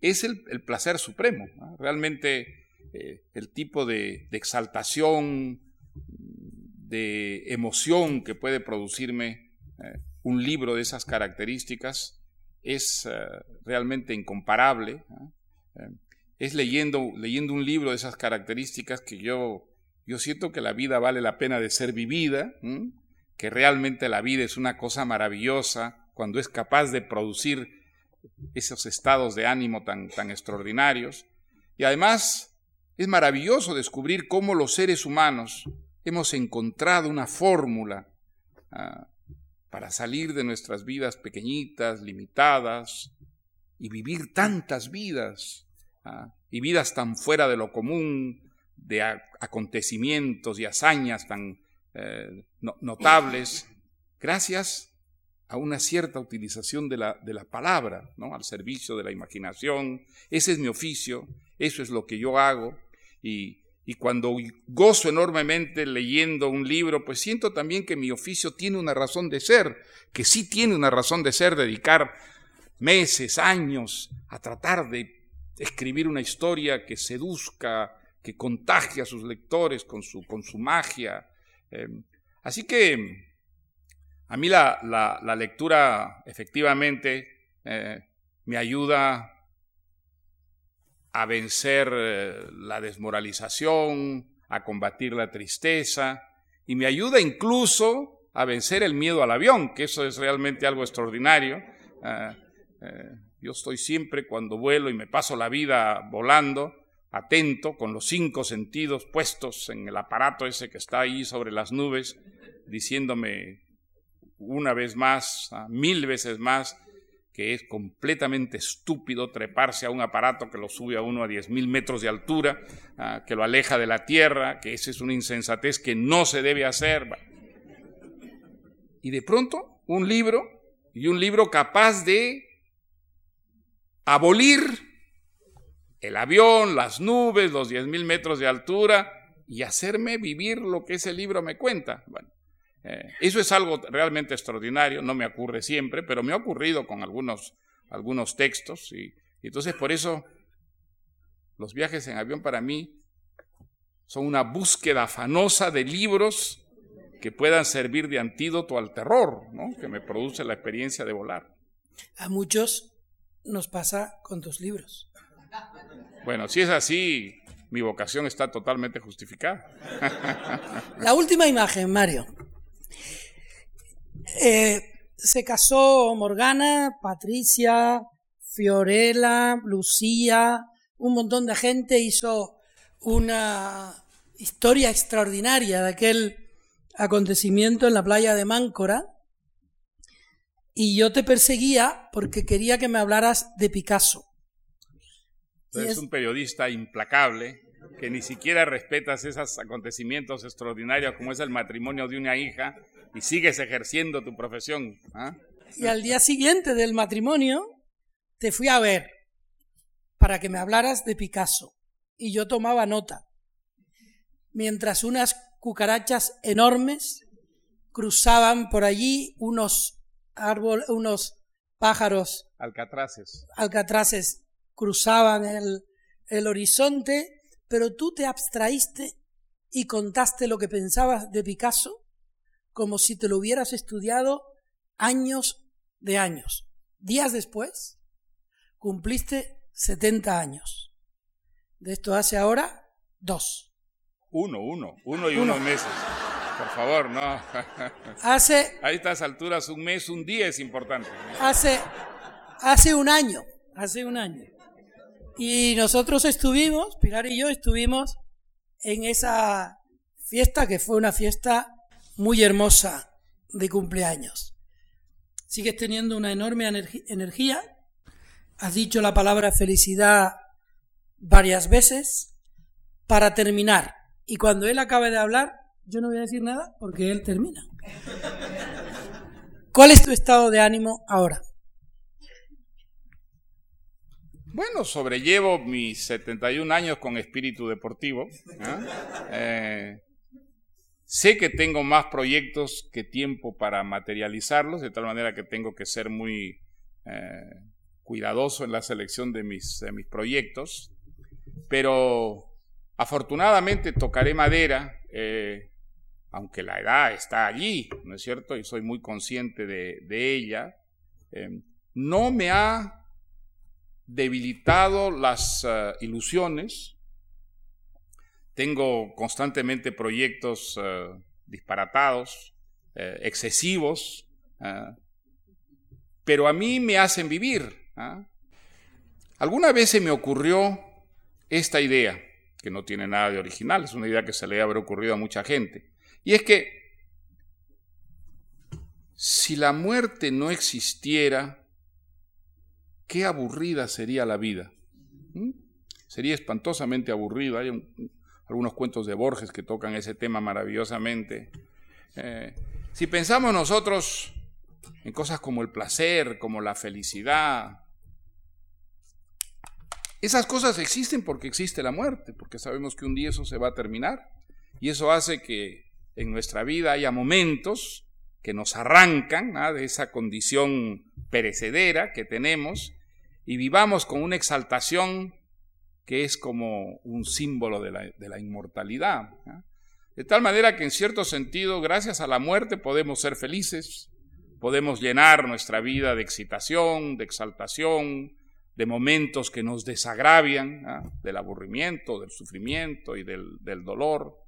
es el, placer supremo. Realmente eh, el tipo de, exaltación, de emoción que puede producirme eh, un libro de esas características es eh, realmente incomparable. Eh, es leyendo, leyendo un libro de esas características que yo, yo siento que la vida vale la pena de ser vivida, que realmente la vida es una cosa maravillosa cuando es capaz de producir esos estados de ánimo tan, tan extraordinarios. Y además es maravilloso descubrir cómo los seres humanos hemos encontrado una fórmula ah, para salir de nuestras vidas pequeñitas, limitadas, y vivir tantas vidas, ¿ah? y vidas tan fuera de lo común, de acontecimientos y hazañas tan eh, notables, gracias a una cierta utilización de la, de la palabra, ¿no? al servicio de la imaginación. Ese es mi oficio, eso es lo que yo hago, y y cuando gozo enormemente leyendo un libro, pues siento también que mi oficio tiene una razón de ser, que sí tiene una razón de ser dedicar meses, años a tratar de escribir una historia que seduzca, que contagie a sus lectores con su, con su magia. Em, así que a mí la, la, lectura efectivamente eh, me ayuda a vencer eh, la desmoralización, a combatir la tristeza y me ayuda incluso a vencer el miedo al avión, que eso es realmente algo extraordinario. Ah, eh, yo estoy siempre cuando vuelo y me paso la vida volando, atento, con los cinco sentidos puestos en el aparato ese que está ahí sobre las nubes, diciéndome una vez más, ah, mil veces más, que es completamente estúpido treparse a un aparato que lo sube a uno a diez mil metros de altura, ah, que lo aleja de la tierra, que esa es una insensatez que no se debe hacer. Y de pronto, un libro, y un libro capaz de abolir el avión, las nubes, los diez mil metros de altura, y hacerme vivir lo que ese libro me cuenta. Bueno, eh, eso es algo realmente extraordinario, no me ocurre siempre, pero me ha ocurrido con algunos, algunos textos y, entonces por eso los viajes en avión para mí son una búsqueda afanosa de libros que puedan servir de antídoto al terror ¿no? que me produce la experiencia de volar. A muchos nos pasa con tus libros. Bueno, si es así, mi vocación está totalmente justificada. La última imagen, Mario. Eh, se casó Morgana, Patricia, Fiorella, Lucía, un montón de gente hizo una historia extraordinaria de aquel acontecimiento en la playa de Máncora. Y yo te perseguía porque quería que me hablaras de Picasso. Es, es un periodista implacable que ni siquiera respetas esos acontecimientos extraordinarios como es el matrimonio de una hija y sigues ejerciendo tu profesión. ¿ah? Y al día siguiente del matrimonio te fui a ver para que me hablaras de Picasso y yo tomaba nota. Mientras unas cucarachas enormes cruzaban por allí unos árboles, unos pájaros alcatraces. Alcatraces cruzaban el, el horizonte, pero tú te abstraíste y contaste lo que pensabas de Picasso como si te lo hubieras estudiado años de años. Días después, cumpliste 70 años. De esto hace ahora dos. Uno, uno, uno y unos meses. Por favor, no. Hace. [LAUGHS] A estas alturas, un mes, un día es importante. Hace, hace un año, hace un año. Y nosotros estuvimos, Pilar y yo estuvimos en esa fiesta que fue una fiesta muy hermosa de cumpleaños. Sigues teniendo una enorme energía. Has dicho la palabra felicidad varias veces. Para terminar, y cuando él acabe de hablar, yo no voy a decir nada porque él termina. ¿Cuál es tu estado de ánimo ahora? Bueno, sobrellevo mis 71 años con espíritu deportivo. ¿eh? Sé que tengo más proyectos que tiempo para materializarlos, de tal manera que tengo que ser muy eh, cuidadoso en la selección de mis, proyectos, pero afortunadamente tocaré madera, eh, aunque la edad está allí, ¿no es cierto? Y soy muy consciente de, ella, eh, no me ha debilitado las ilusiones, tengo constantemente proyectos eh, disparatados, eh, excesivos, pero a mí me hacen vivir. ¿ah? Alguna vez se me ocurrió esta idea, que no tiene nada de original, es una idea que se le habrá ocurrido a mucha gente, y es que si la muerte no existiera, qué aburrida sería la vida. Sería espantosamente aburrida. Hay un, algunos cuentos de Borges que tocan ese tema maravillosamente. Eh, si pensamos nosotros en cosas como el placer, como la felicidad, esas cosas existen porque existe la muerte, porque sabemos que un día eso se va a terminar. Y eso hace que en nuestra vida haya momentos que nos arrancan de esa condición perecedera que tenemos y vivamos con una exaltación que es como un símbolo de la, inmortalidad. De tal manera que en cierto sentido, gracias a la muerte podemos ser felices, podemos llenar nuestra vida de excitación, de exaltación, de momentos que nos desagravian, del aburrimiento, del sufrimiento y del, del dolor.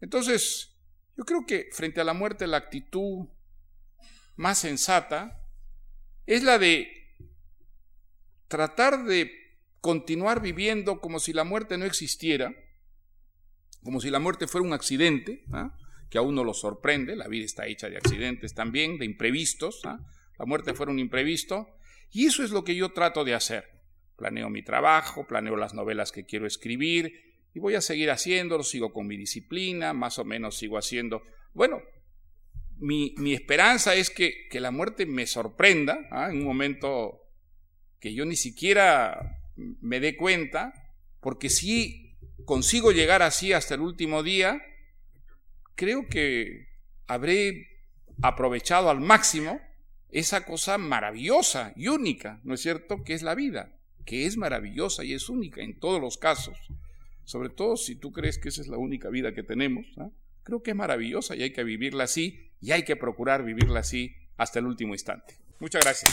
Entonces, yo creo que frente a la muerte la actitud más sensata es la de tratar de continuar viviendo como si la muerte no existiera, como si la muerte fuera un accidente, ¿ah? que a uno lo sorprende, la vida está hecha de accidentes también, de imprevistos, ¿ah? la muerte fuera un imprevisto, y eso es lo que yo trato de hacer. Planeo mi trabajo, planeo las novelas que quiero escribir y voy a seguir haciéndolo, sigo con mi disciplina, más o menos sigo haciendo. Bueno, mi, esperanza es que, la muerte me sorprenda ¿ah? en un momento que yo ni siquiera me dé cuenta, porque si consigo llegar así hasta el último día, creo que habré aprovechado al máximo esa cosa maravillosa y única, ¿no es cierto?, que es la vida, que es maravillosa y es única en todos los casos. Sobre todo si tú crees que esa es la única vida que tenemos, creo que es maravillosa y hay que vivirla así y hay que procurar vivirla así hasta el último instante. Muchas gracias.